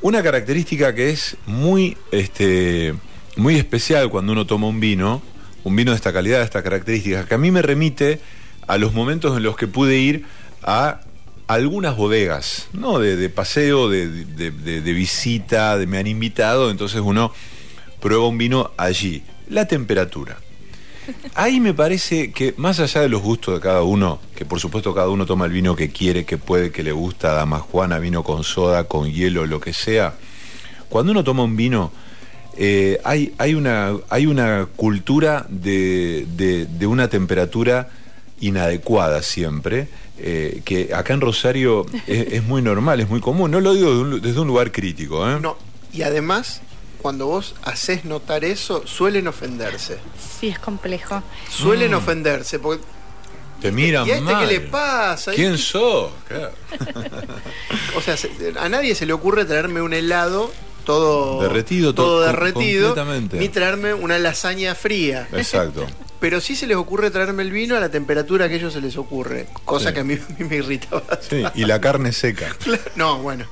Una característica que es muy, este, muy especial cuando uno toma un vino, un vino de esta calidad, de estas características, que a mí me remite a los momentos en los que pude ir a algunas bodegas, ¿no? De, paseo, de, de, visita, de me han invitado, entonces uno prueba un vino allí. La temperatura. Ahí me parece que más allá de los gustos de cada uno, que por supuesto cada uno toma el vino que quiere, que puede, que le gusta, dama Juana, vino con soda, con hielo, lo que sea, cuando uno toma un vino, eh, hay, una, hay una cultura de, una temperatura inadecuada siempre, eh, que acá en Rosario es, muy normal, es muy común. No lo digo desde un, lugar crítico. ¿eh? No, y además cuando vos haces notar eso, suelen ofenderse. Sí, es complejo. Suelen mm. ofenderse, porque te miran ¿Y a este qué le pasa? ¿Quién sos? o sea, a nadie se le ocurre traerme un helado todo derretido, todo, derretido, ni traerme una lasaña fría. Exacto. Pero sí se les ocurre traerme el vino a la temperatura que a ellos se les ocurre, cosa que a mí, me irrita Sí, y la carne seca. no, bueno.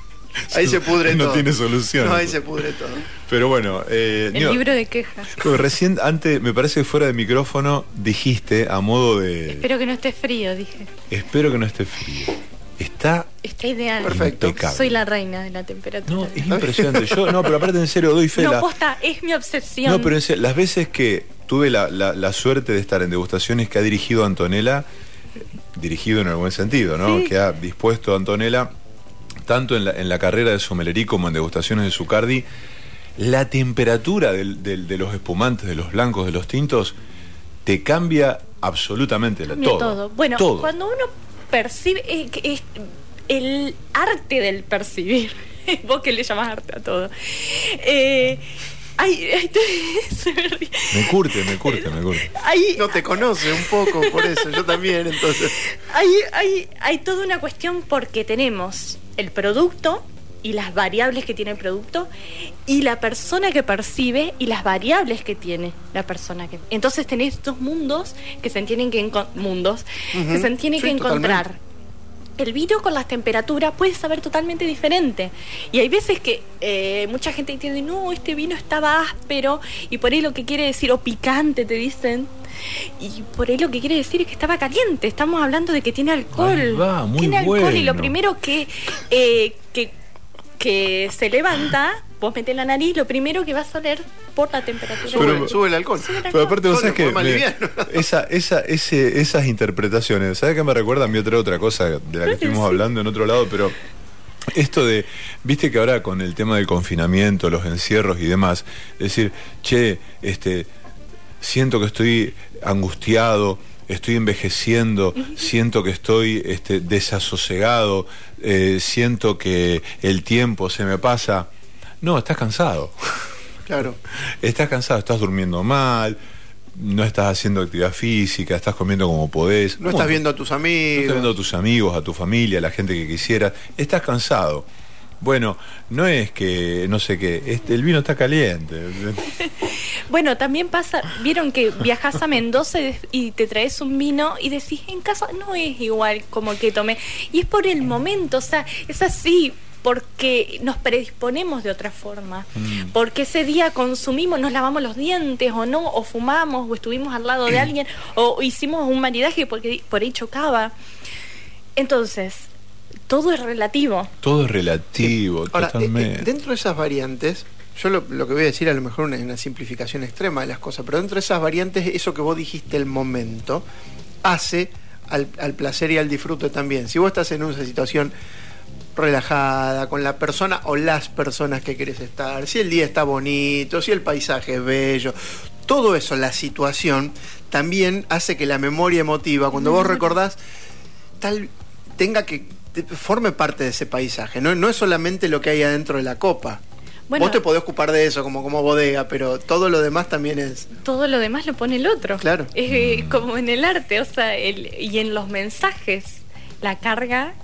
Ahí se pudre todo. No tiene solución. No, ahí se pudre todo. Pero bueno. Eh, el libro de quejas. Recién, antes, me parece que fuera de micrófono, dijiste a modo de. Espero que no esté frío, dije. Espero que no esté frío. Está. Está ideal. Perfecto. Soy la reina de la temperatura. No, es impresionante. Yo, no, pero aparte en serio doy fe. No, posta, es mi obsesión. No, pero en serio, las veces que tuve la, la, suerte de estar en degustaciones que ha dirigido Antonella, dirigido en algún sentido, ¿no? Que ha dispuesto Antonella tanto en la, carrera de Somelerí como en degustaciones de Zucardi, la temperatura de los espumantes, de los blancos, de los tintos, te cambia absolutamente la, todo. Bueno, cuando uno percibe, es, el arte del percibir, vos que le llamas arte a todo. Eh, me curte, me curte, me curte. no te conoce un poco, por eso, yo también, entonces. Hay, hay, hay toda una cuestión porque tenemos el producto y las variables que tiene el producto y la persona que percibe y las variables que tiene la persona que entonces tenés dos mundos que se tienen que mundos que se tienen que encontrar el vino con las temperaturas puede saber totalmente diferente. Y hay veces que eh, mucha gente entiende, no, este vino estaba áspero y por ahí lo que quiere decir, o picante, te dicen. Y por ahí lo que quiere decir es que estaba caliente. Estamos hablando de que tiene alcohol. tiene alcohol y lo primero que, eh, que, que se levanta vos metés la nariz, lo primero que vas a oler por la temperatura. Sube, el alcohol. Pero aparte, vos sabés que esa, esa, ese, esas interpretaciones, ¿sabes qué me recuerda a mí otra, otra cosa de la que estuvimos hablando en otro lado? Pero esto de, viste que ahora con el tema del confinamiento, los encierros y demás, decir, che, este, siento que estoy angustiado, estoy envejeciendo, siento que estoy este, desasosegado, eh, siento que el tiempo se me pasa. No, estás cansado. Claro. estás cansado, estás durmiendo mal, no estás haciendo actividad física, estás comiendo como podés. No estás viendo a tus amigos. No estás viendo a tus amigos, a tu familia, a la gente que quisieras. Estás cansado. Bueno, no es que, no sé qué, este, el vino está caliente. bueno, también pasa, vieron que viajas a Mendoza y te traes un vino y decís, en casa no es igual como que tomé. Y es por el momento, o sea, es así, porque nos predisponemos de otra forma, mm. porque ese día consumimos, nos lavamos los dientes o no, o fumamos, o estuvimos al lado de alguien, o hicimos un maridaje porque por ahí chocaba. Entonces, todo es relativo. Todo es relativo, Ahora, eh, eh, dentro de esas variantes, yo lo, que voy a decir a lo mejor es una simplificación extrema de las cosas, pero dentro de esas variantes, eso que vos dijiste el momento, hace al, al placer y al disfrute también. Si vos estás en una situación relajada, con la persona o las personas que querés estar, si el día está bonito, si el paisaje es bello, todo eso, la situación, también hace que la memoria emotiva, cuando vos recordás, tal, tenga que forme parte de ese paisaje. No, no es solamente lo que hay adentro de la copa. Bueno. Vos te podés ocupar de eso como, como bodega, pero todo lo demás también es. todo lo demás lo pone el otro. Claro. Es eh, como en el arte, o sea, el, y en los mensajes, la carga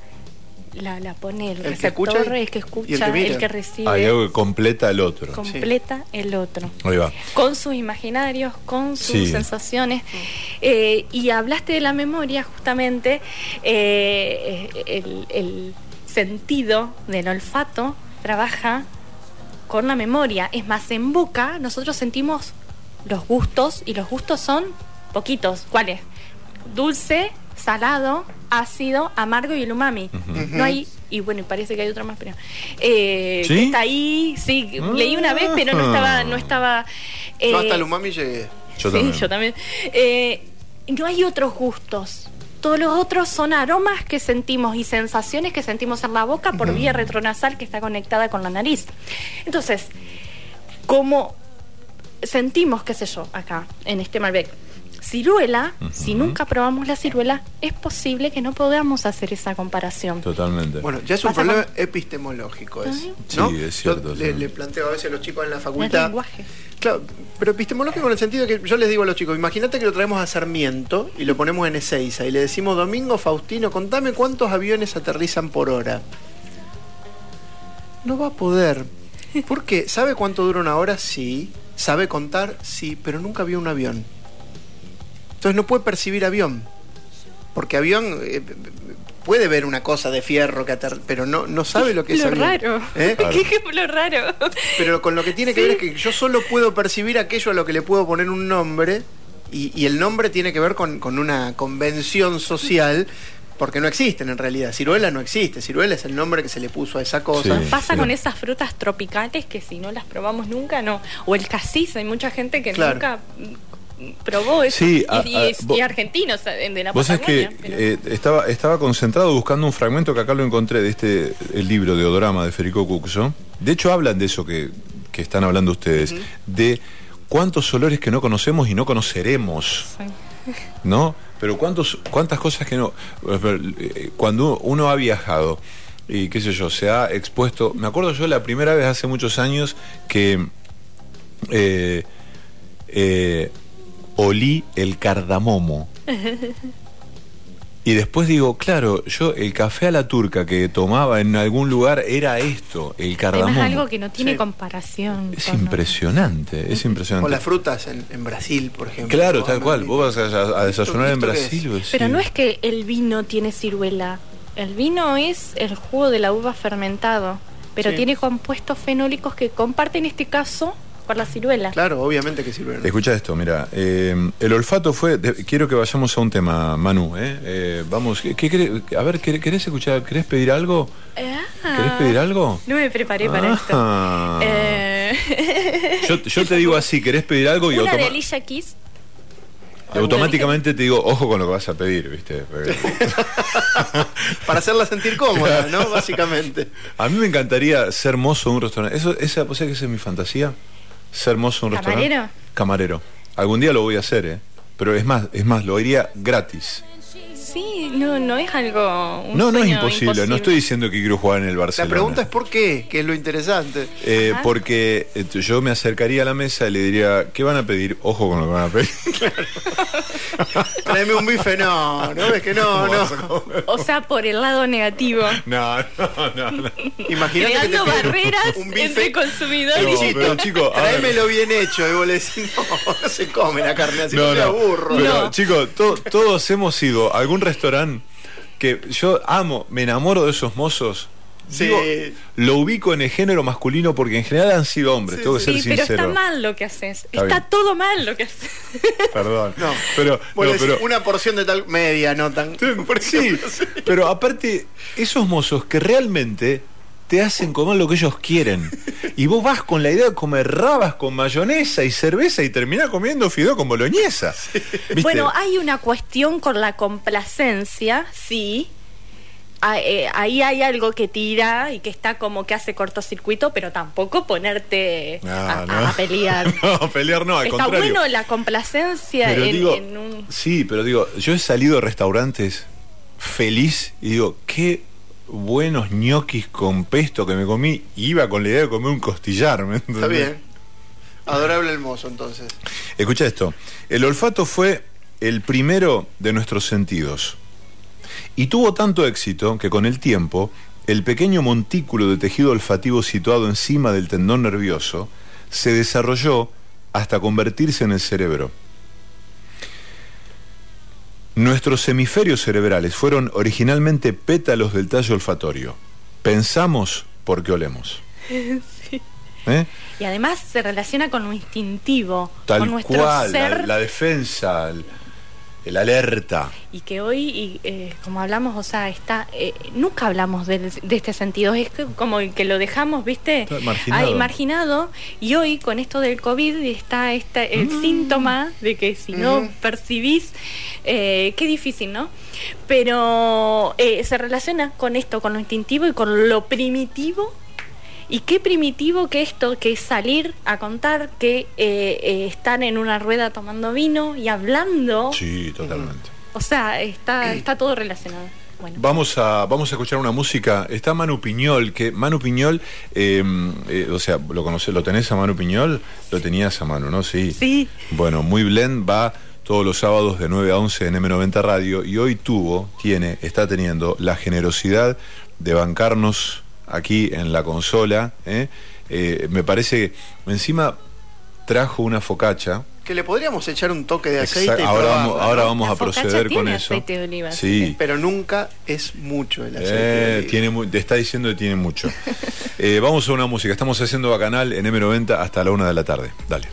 la, la pone el, El que receptor, escucha el que y el escucha, que el que recibe, Hay algo que completa el otro. completa el otro. Ahí va. Con sus imaginarios, con sus Sí. sensaciones. Eh, y hablaste de la memoria, justamente, eh, el, el sentido del olfato trabaja con la memoria. Es más, en boca nosotros sentimos los gustos y los gustos son poquitos. ¿Cuáles? Dulce, salado, ácido, amargo y el umami. No hay, y bueno, y parece que hay otra más, pero eh, ¿Sí? que está ahí, sí, leí una vez, pero no estaba, no estaba. Yo eh, hasta el umami llegué. Yo sí, también. yo también. Eh, no hay otros gustos. Todos los otros son aromas que sentimos y sensaciones que sentimos en la boca por vía retronasal que está conectada con la nariz. Entonces, como sentimos, qué sé yo, acá, en este Malbec, ciruela, si nunca probamos la ciruela, es posible que no podamos hacer esa comparación. Totalmente. Bueno, ya es un Pasa problema con- epistemológico. Es, Sí, ¿no? es cierto, Yo le, sí. le planteo a veces a los chicos en la El facultad. lenguaje. Claro, pero epistemológico en el sentido que yo les digo a los chicos, imagínate que lo traemos a Sarmiento y lo ponemos en Ezeiza y le decimos, Domingo Faustino, contame cuántos aviones aterrizan por hora. No va a poder. ¿Por qué? ¿Sabe cuánto dura una hora? Sí. ¿Sabe contar? Sí, pero nunca vio un avión. Entonces no puede percibir avión. Porque avión eh, puede ver una cosa de fierro que ater- pero no, no sabe lo que es Lo avión. raro. ¿Eh? ¿Qué ejemplo raro? Pero con lo que tiene que Sí. ver es que yo solo puedo percibir aquello a lo que le puedo poner un nombre y, y el nombre tiene que ver con, con una convención social porque no existen en realidad. Ciruela no existe, ciruela es el nombre que se le puso a esa cosa. Sí. Pasa con esas frutas tropicales que si no las probamos nunca, no. O el casis, hay mucha gente que Claro. nunca probó eso. Sí, y, a- y a- es- vos- y argentinos eh, de la Vos sabés que pero- eh, estaba, estaba concentrado buscando un fragmento que acá lo encontré de este el libro de Odorama de Federico Cuxo. De hecho, hablan de eso que, que están hablando ustedes, de cuántos olores que no conocemos y no conoceremos. Sí. ¿no? Pero cuántos, cuántas cosas que no. eh, Cuando uno ha viajado y qué sé yo, se ha expuesto. Me acuerdo yo la primera vez hace muchos años que eh, eh, olí el cardamomo. Y después digo, claro, yo el café a la turca que tomaba en algún lugar era esto, el cardamomo. Además, algo que no tiene Sí. comparación. Es con- impresionante, es impresionante. O las frutas en, en Brasil, por ejemplo. Claro, tal en- cual. Vos vas a, a desayunar en ¿Esto qué es? Brasil. Pero sí. no es que el vino tiene ciruela. El vino es el jugo de la uva fermentado. Pero Sí. tiene compuestos fenólicos que comparten este caso con la ciruela. Claro, obviamente que sirve. Escucha esto, mira, eh, el olfato fue, de- quiero que vayamos a un tema, Manu, ¿eh? Eh, vamos, ¿qué, qué a ver, ¿querés, querés escuchar, querés pedir algo? Ah. ¿Querés pedir algo? No me preparé para Ah. esto. Eh, Yo, yo te digo así, ¿querés pedir algo? Y, Una de Alicia Keys. y automáticamente te digo, ojo con lo que vas a pedir, ¿viste? Para hacerla sentir cómoda, ¿no? Básicamente. a mí me encantaría ser mozo de un restaurante. Eso, esa, ¿vos sabés que esa es mi fantasía? Ser mozo de un ¿Camarero? restaurante. Camarero. Algún día lo voy a hacer, ¿eh? Pero es más, es más, lo haría gratis. Sí, no, no es algo. un No, no es imposible. No estoy diciendo que quiero jugar en el La Barcelona. pregunta es por qué, que es lo interesante. Eh, porque eh, yo me acercaría a la mesa y le diría, ¿qué van a pedir? Ojo con lo que van a pedir. Tráeme un bife, no, no ves que no, no. O sea, por el lado negativo. No, no, no, no. Imagínate que te barreras un bife. entre consumidores. No, pero, chico, a ver. tráemelo bien hecho. Y vos le decís, no, no se come la carne así, no, te aburro. Pero, No. chicos, to- todos hemos ido a algún restaurante que yo amo, me enamoro de esos mozos. Sí. Digo, lo ubico en el género masculino porque en general han sido hombres, Sí, tengo que Sí, ser pero sincero. está mal lo que haces. Está todo mal lo que haces. Perdón. No, pero, no, pero una porción de tal media, no tan. por Sí, ejemplo, sí. pero aparte, esos mozos que realmente te hacen comer lo que ellos quieren. Y vos vas con la idea de comer rabas con mayonesa y cerveza y terminás comiendo fideo con boloñesa. ¿Viste? Bueno, hay una cuestión con la complacencia, sí. Ah, eh, Ahí hay algo que tira y que está como que hace cortocircuito, pero tampoco ponerte Ah, a, no. a pelear. no, pelear no, al Está contrario. bueno la complacencia Pero en, digo, en un... Sí, pero digo, yo he salido de restaurantes feliz y digo, qué buenos ñoquis con pesto que me comí. Iba con la idea de comer un costillar. ¿me Está bien. Adorable el mozo, entonces. Escucha esto. El olfato fue el primero de nuestros sentidos. Y tuvo tanto éxito que con el tiempo, el pequeño montículo de tejido olfativo situado encima del tendón nervioso se desarrolló hasta convertirse en el cerebro. Nuestros hemisferios cerebrales fueron originalmente pétalos del tallo olfatorio. Pensamos porque olemos. ¿Eh? Y además se relaciona con lo instintivo, Tal con nuestro cual, la, ser. la defensa, el, alerta. Y que hoy, y, eh, como hablamos, o sea, está, eh, nunca hablamos de, este sentido, es que como que lo dejamos, ¿viste? Marginado. Y hoy, con esto del COVID, está esta, el Mm. síntoma de que si no percibís, eh, qué difícil, ¿no? Pero eh, se relaciona con esto, con lo instintivo y con lo primitivo. Y qué primitivo que esto, que es salir a contar que eh, eh, están en una rueda tomando vino y hablando. Sí, totalmente. O sea, está, está todo relacionado. Bueno. Vamos a, vamos a escuchar una música. Está Manu Piñol, que Manu Piñol, eh, eh, o sea, ¿lo conoces? ¿Lo tenés a Manu Piñol? Lo tenías a Manu, ¿no? Sí. Sí. Bueno, Muy Blend va todos los sábados de 9 a 11 en M90 Radio y hoy tuvo, tiene, está teniendo la generosidad de bancarnos aquí en la consola. ¿eh? Eh, me parece que encima trajo una focacha. Que le podríamos echar un toque de aceite Exacto, y ahora probarla, vamos, ¿no? ahora vamos La a proceder focaccia con tiene eso. aceite de oliva, Sí. Pero nunca es mucho el aceite. Eh, de oliva. tiene mu- te está diciendo que tiene mucho. Eh, vamos a una música. Estamos haciendo Bacanal en M90 hasta la una de la tarde. Dale.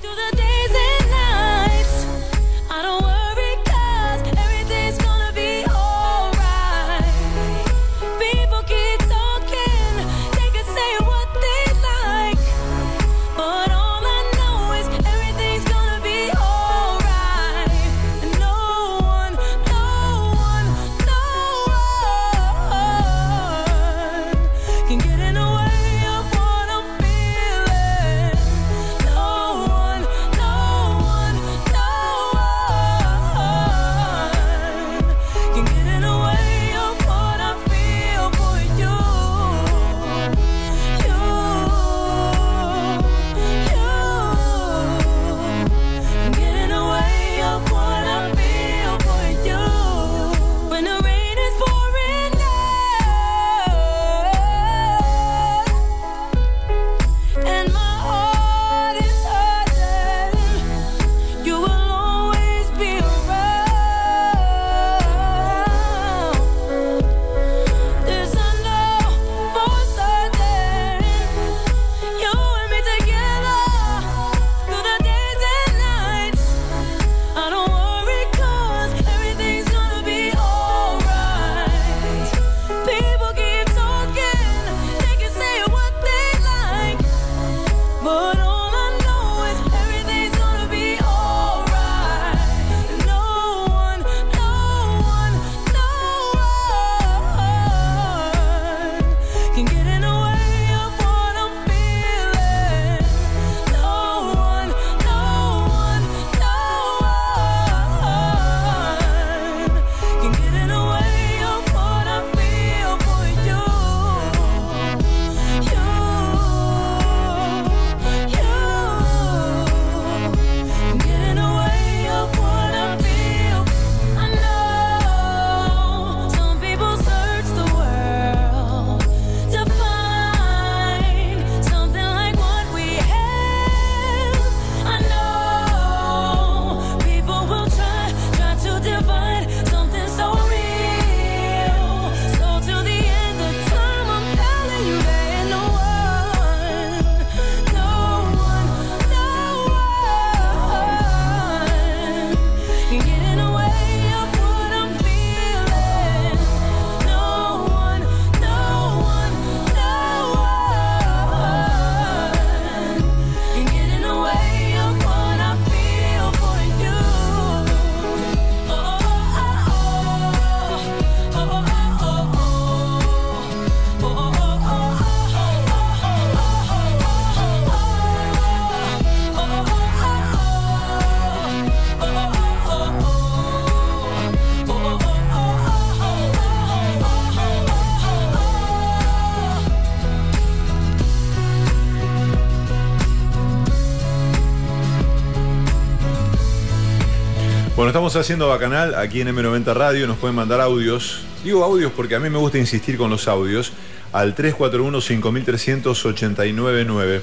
Estamos haciendo Bacanal aquí en M90 Radio. Nos pueden mandar audios. Digo audios porque a mí me gusta insistir con los audios. Al 341-5300-899.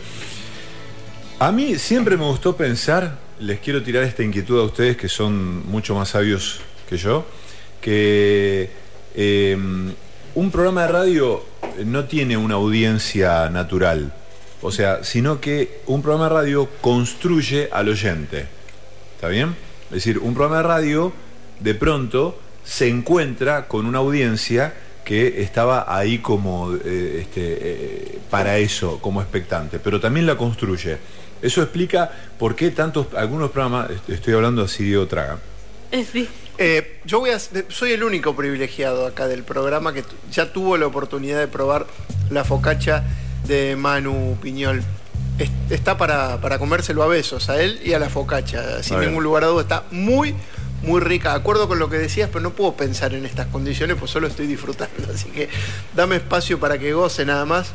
A mí siempre me gustó pensar, les quiero tirar esta inquietud a ustedes que son mucho más sabios que yo, que eh, un programa de radio no tiene una audiencia natural. O sea, sino que un programa de radio construye al oyente. ¿Está bien? Es decir, un programa de radio de pronto se encuentra con una audiencia que estaba ahí como eh, este, eh, para eso, como expectante, pero también la construye. Eso explica por qué tantos, algunos programas, est- estoy hablando así Diego Traga, Sí. Eh, yo voy a, soy el único privilegiado acá del programa que ya tuvo la oportunidad de probar la focacha de Manu Piñol. Es- Está para, para comérselo a besos, a él y a la focacha, sin ningún lugar a duda. Está muy, muy rica. De acuerdo con lo que decías, pero no puedo pensar en estas condiciones, pues solo estoy disfrutando. Así que dame espacio para que goce nada más.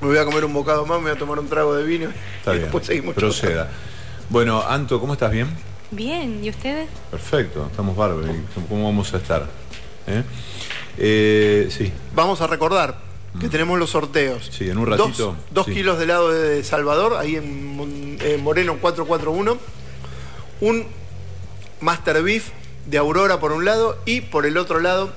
Me voy a comer un bocado más, me voy a tomar un trago de vino está y bien, después seguimos. proceda. Bueno, Anto, ¿cómo estás? ¿Bien? Bien, ¿y ustedes? Perfecto, estamos bárbaros. ¿Y ¿Cómo vamos a estar? ¿Eh? Eh, sí, Vamos a recordar que tenemos los sorteos. Sí, en un ratito, Dos, dos sí. kilos de helado de Salvador, ahí en Mon- eh, Moreno 441. Un Master Beef de Aurora por un lado y por el otro lado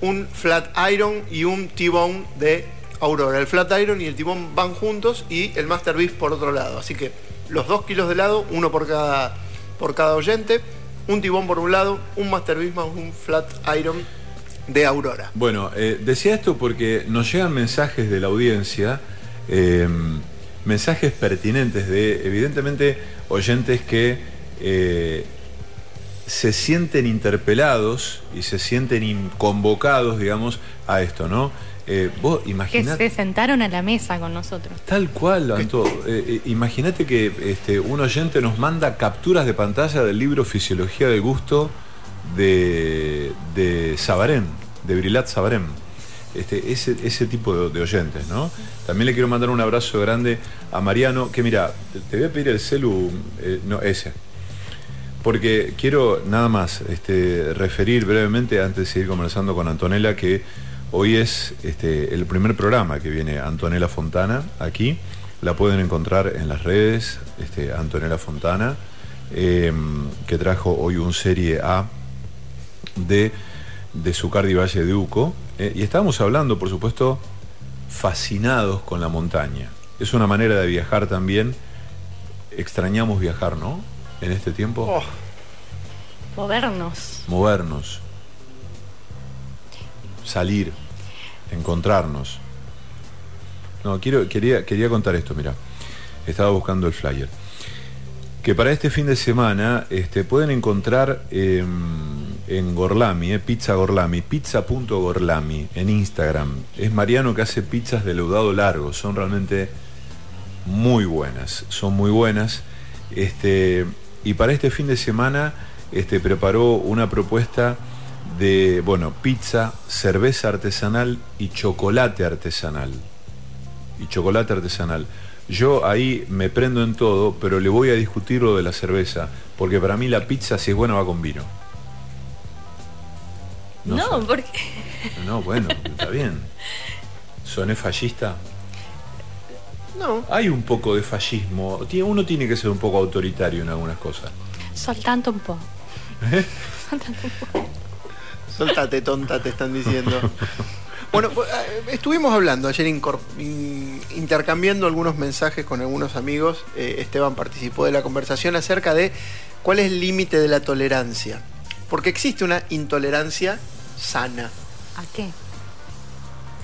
un Flat Iron y un T-Bone de Aurora. El Flat Iron y el T-Bone van juntos y el Master Beef por otro lado. Así que los dos kilos de helado, uno por cada, por cada oyente. Un T-Bone por un lado, un Master Beef más un Flat Iron de Aurora. Bueno, eh, decía esto porque nos llegan mensajes de la audiencia, eh, mensajes pertinentes de, evidentemente, oyentes que eh, se sienten interpelados y se sienten convocados, digamos, a esto, ¿no? Eh, vos Que se sentaron a la mesa con nosotros. Tal cual, Anto. Imagínate que este, un oyente nos manda capturas de pantalla del libro Fisiología del Gusto de, de Sabarén, de Brilat Sabarén. Este, ese, ese tipo de, oyentes, ¿no? También le quiero mandar un abrazo grande a Mariano, que mira, te, te voy a pedir el celu, eh, no, ese. Porque quiero nada más este, referir brevemente, antes de seguir conversando con Antonella, que hoy es este, el primer programa que viene Antonella Fontana aquí. La pueden encontrar en las redes, este, Antonella Fontana, eh, que trajo hoy un serie A de, de Zucardi Valle de Uco. eh, y estábamos hablando, por supuesto, fascinados con la montaña. Es una manera de viajar también. Extrañamos viajar, ¿no? En este tiempo. Oh, Movernos. movernos, salir, encontrarnos. No, quiero, quería, quería contar esto, mira. Estaba buscando el flyer. Que para este fin de semana este, pueden encontrar eh, en Gorlami, eh, Pizza Gorlami, pizza.gorlami en Instagram. Es Mariano que hace pizzas de leudado largo. Son realmente muy buenas. Son muy buenas. Este, y para este fin de semana este, preparó una propuesta de, bueno, pizza, cerveza artesanal y chocolate artesanal. Y chocolate artesanal. Yo ahí me prendo en todo, pero le voy a discutir lo de la cerveza, porque para mí la pizza, si es buena, va con vino. No, sé. porque. No, bueno, está bien. ¿Soné fascista? no, Hay un poco de fascismo. Uno tiene que ser un poco autoritario en algunas cosas. Soltando un poco. Soltate, tonta, te están diciendo. Bueno, pues, eh, estuvimos hablando ayer, intercambiando algunos mensajes con algunos amigos. Eh, Esteban participó de la conversación acerca de cuál es el límite de la tolerancia. Porque existe una intolerancia sana ¿A qué?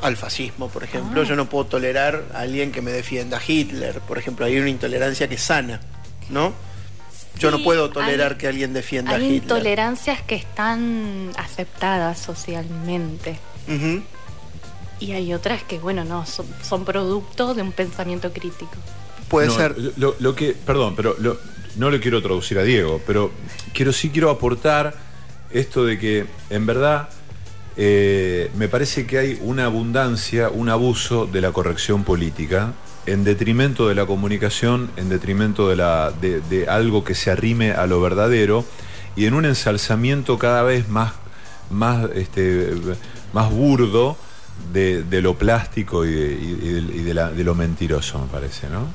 al fascismo, por ejemplo. Ah. Yo no puedo tolerar a alguien que me defienda a Hitler, por ejemplo. Hay una intolerancia que es sana, ¿no? Yo no puedo tolerar hay- que alguien defienda a Hay Hitler. intolerancias que están aceptadas socialmente. Y hay otras que, bueno, no, son, son producto de un pensamiento crítico. Puede No, ser. Lo, lo que, perdón, pero lo- no le quiero traducir a Diego, pero quiero sí quiero aportar esto de que en verdad eh, me parece que hay una abundancia, un abuso de la corrección política en detrimento de la comunicación, en detrimento de, la, de, algo que se arrime a lo verdadero y en un ensalzamiento cada vez más, más, este, más burdo de, de lo plástico y, de, y de- y de la- de lo mentiroso, me parece, ¿no?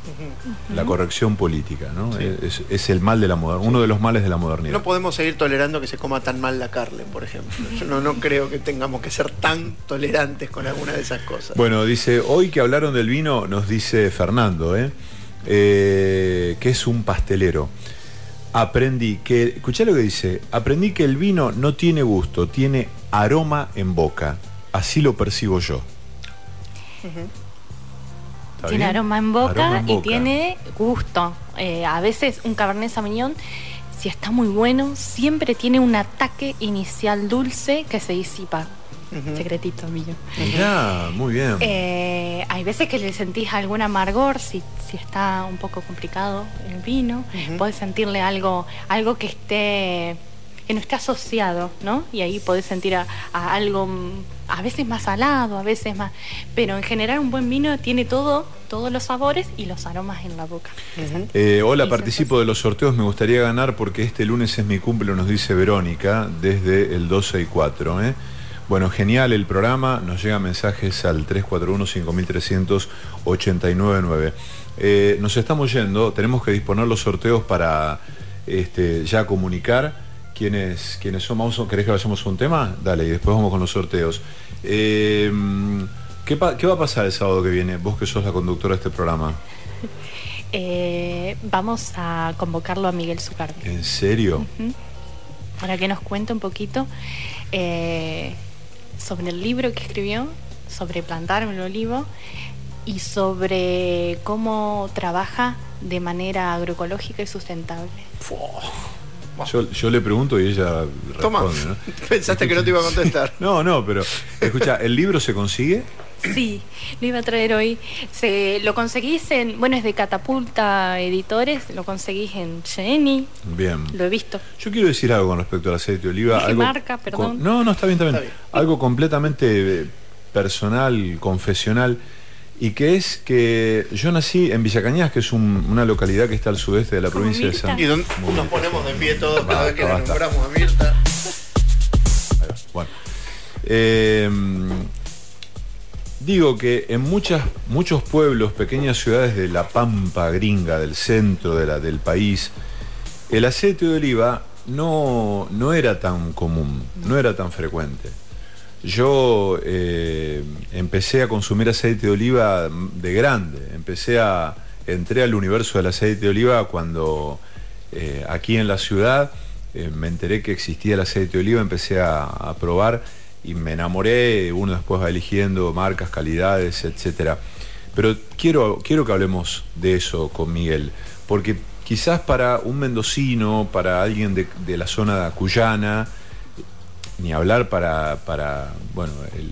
La corrección política, ¿no? Es, es el mal de la moder- uno de los males de la modernidad. No podemos seguir tolerando que se coma tan mal la carne, por ejemplo. Yo no, no creo que tengamos que ser tan tolerantes con alguna de esas cosas. Bueno, dice, hoy que hablaron del vino, nos dice Fernando, ¿eh? Eh, que es un pastelero. Aprendí que, escuchá lo que dice, aprendí que el vino no tiene gusto, tiene aroma en boca. Así lo percibo yo. ¿Está Tiene aroma en boca Aroma en y tiene gusto. Eh, a veces un Cabernet Sauvignon, si está muy bueno, siempre tiene un ataque inicial dulce que se disipa. Secretito mío. Mirá, muy bien. Eh, hay veces que le sentís algún amargor si, si está un poco complicado el vino. Podés sentirle algo, algo que esté que no esté asociado, ¿no? Y ahí podés sentir a, a algo mm, a veces más salado, a veces más. Pero en general un buen vino tiene todo, todos los sabores y los aromas en la boca. Eh, hola, participo de los sorteos, me gustaría ganar porque este lunes es mi cumple, nos dice Verónica, desde el 12 y 4. ¿eh? Bueno, genial el programa, nos llegan mensajes al 341-5300-899. Eh, nos estamos yendo, tenemos que disponer los sorteos para este, ya comunicar quiénes, quiénes son. Vamos a- ¿Querés que vayamos a un tema? Dale, y después vamos con los sorteos. Eh, ¿qué, pa- ¿Qué va a pasar el sábado que viene? Vos que sos la conductora de este programa. Eh, vamos a convocarlo a Miguel Zucardi. ¿En serio? para que nos cuente un poquito eh, sobre el libro que escribió, sobre plantar el olivo y sobre cómo trabaja de manera agroecológica y sustentable. Yo, yo le pregunto y ella Toma, responde, ¿no? pensaste que no te iba a contestar. No, no, pero escucha, ¿el libro se consigue? Sí, lo iba a traer hoy. Se, lo conseguís en, bueno, es de Catapulta Editores, lo conseguís en Jenny, Bien. lo he visto. Yo quiero decir algo con respecto al aceite de oliva. Dije algo marca, perdón. con- no, no, está bien, está bien. Está bien. Algo completamente eh, personal, confesional, y que es que yo nací en Villa Cañas, que es un- una localidad que está al sudeste de la provincia de. San Y Muy nos ponemos de pie todos cada vez que la nombramos a Mirta. Bueno. Eh, digo que en muchas, muchos pueblos, pequeñas ciudades de la pampa gringa, del centro de la- del país, el aceite de oliva no, no era tan común, no era tan frecuente. Yo eh, empecé a consumir aceite de oliva de grande, empecé a, entré al universo del aceite de oliva cuando eh, aquí en la ciudad eh, me enteré que existía el aceite de oliva, empecé a, probar y me enamoré, uno después va eligiendo marcas, calidades, etcétera. Pero quiero, quiero que hablemos de eso con Miguel, porque quizás para un mendocino, para alguien de, la zona de Cuyana, ni hablar para, para bueno, el,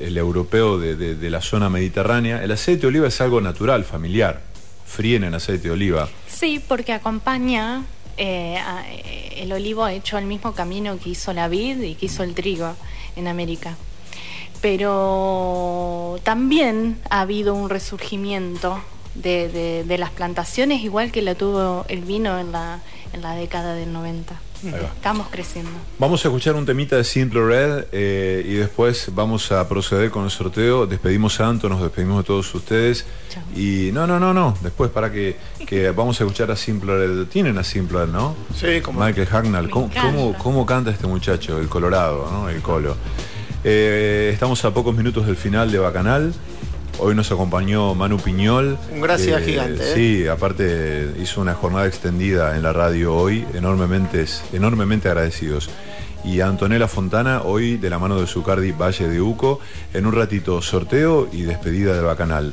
el- europeo de, de- la zona mediterránea, el aceite de oliva es algo natural, familiar. Fríen en aceite de oliva. Sí, porque acompaña, eh, eh, el olivo ha hecho el mismo camino que hizo la vid y que hizo el trigo en América. Pero también ha habido un resurgimiento de, de- de las plantaciones, igual que lo tuvo el vino en la, en la década del 90. Estamos creciendo. Vamos a escuchar un temita de Simple Red eh, y después vamos a proceder con el sorteo. Despedimos a Anto, nos despedimos de todos ustedes. Y no, no, no, no. Después para que, que vamos a escuchar a Simple Red. Tienen a Simple Red, ¿no? Sí, como Michael Hagnall. Me ¿Cómo, encanta. cómo, cómo canta este muchacho? El Colorado, ¿no? El Colo. Eh, estamos a pocos minutos del final de Bacanal. Hoy nos acompañó Manu Piñol. Un gracias Eh, gigante, ¿eh? Sí, aparte hizo una jornada extendida en la radio hoy, enormemente, enormemente agradecidos. Y a Antonella Fontana, hoy de la mano de Zucardi Valle de Uco, en un ratito sorteo y despedida de Bacanal.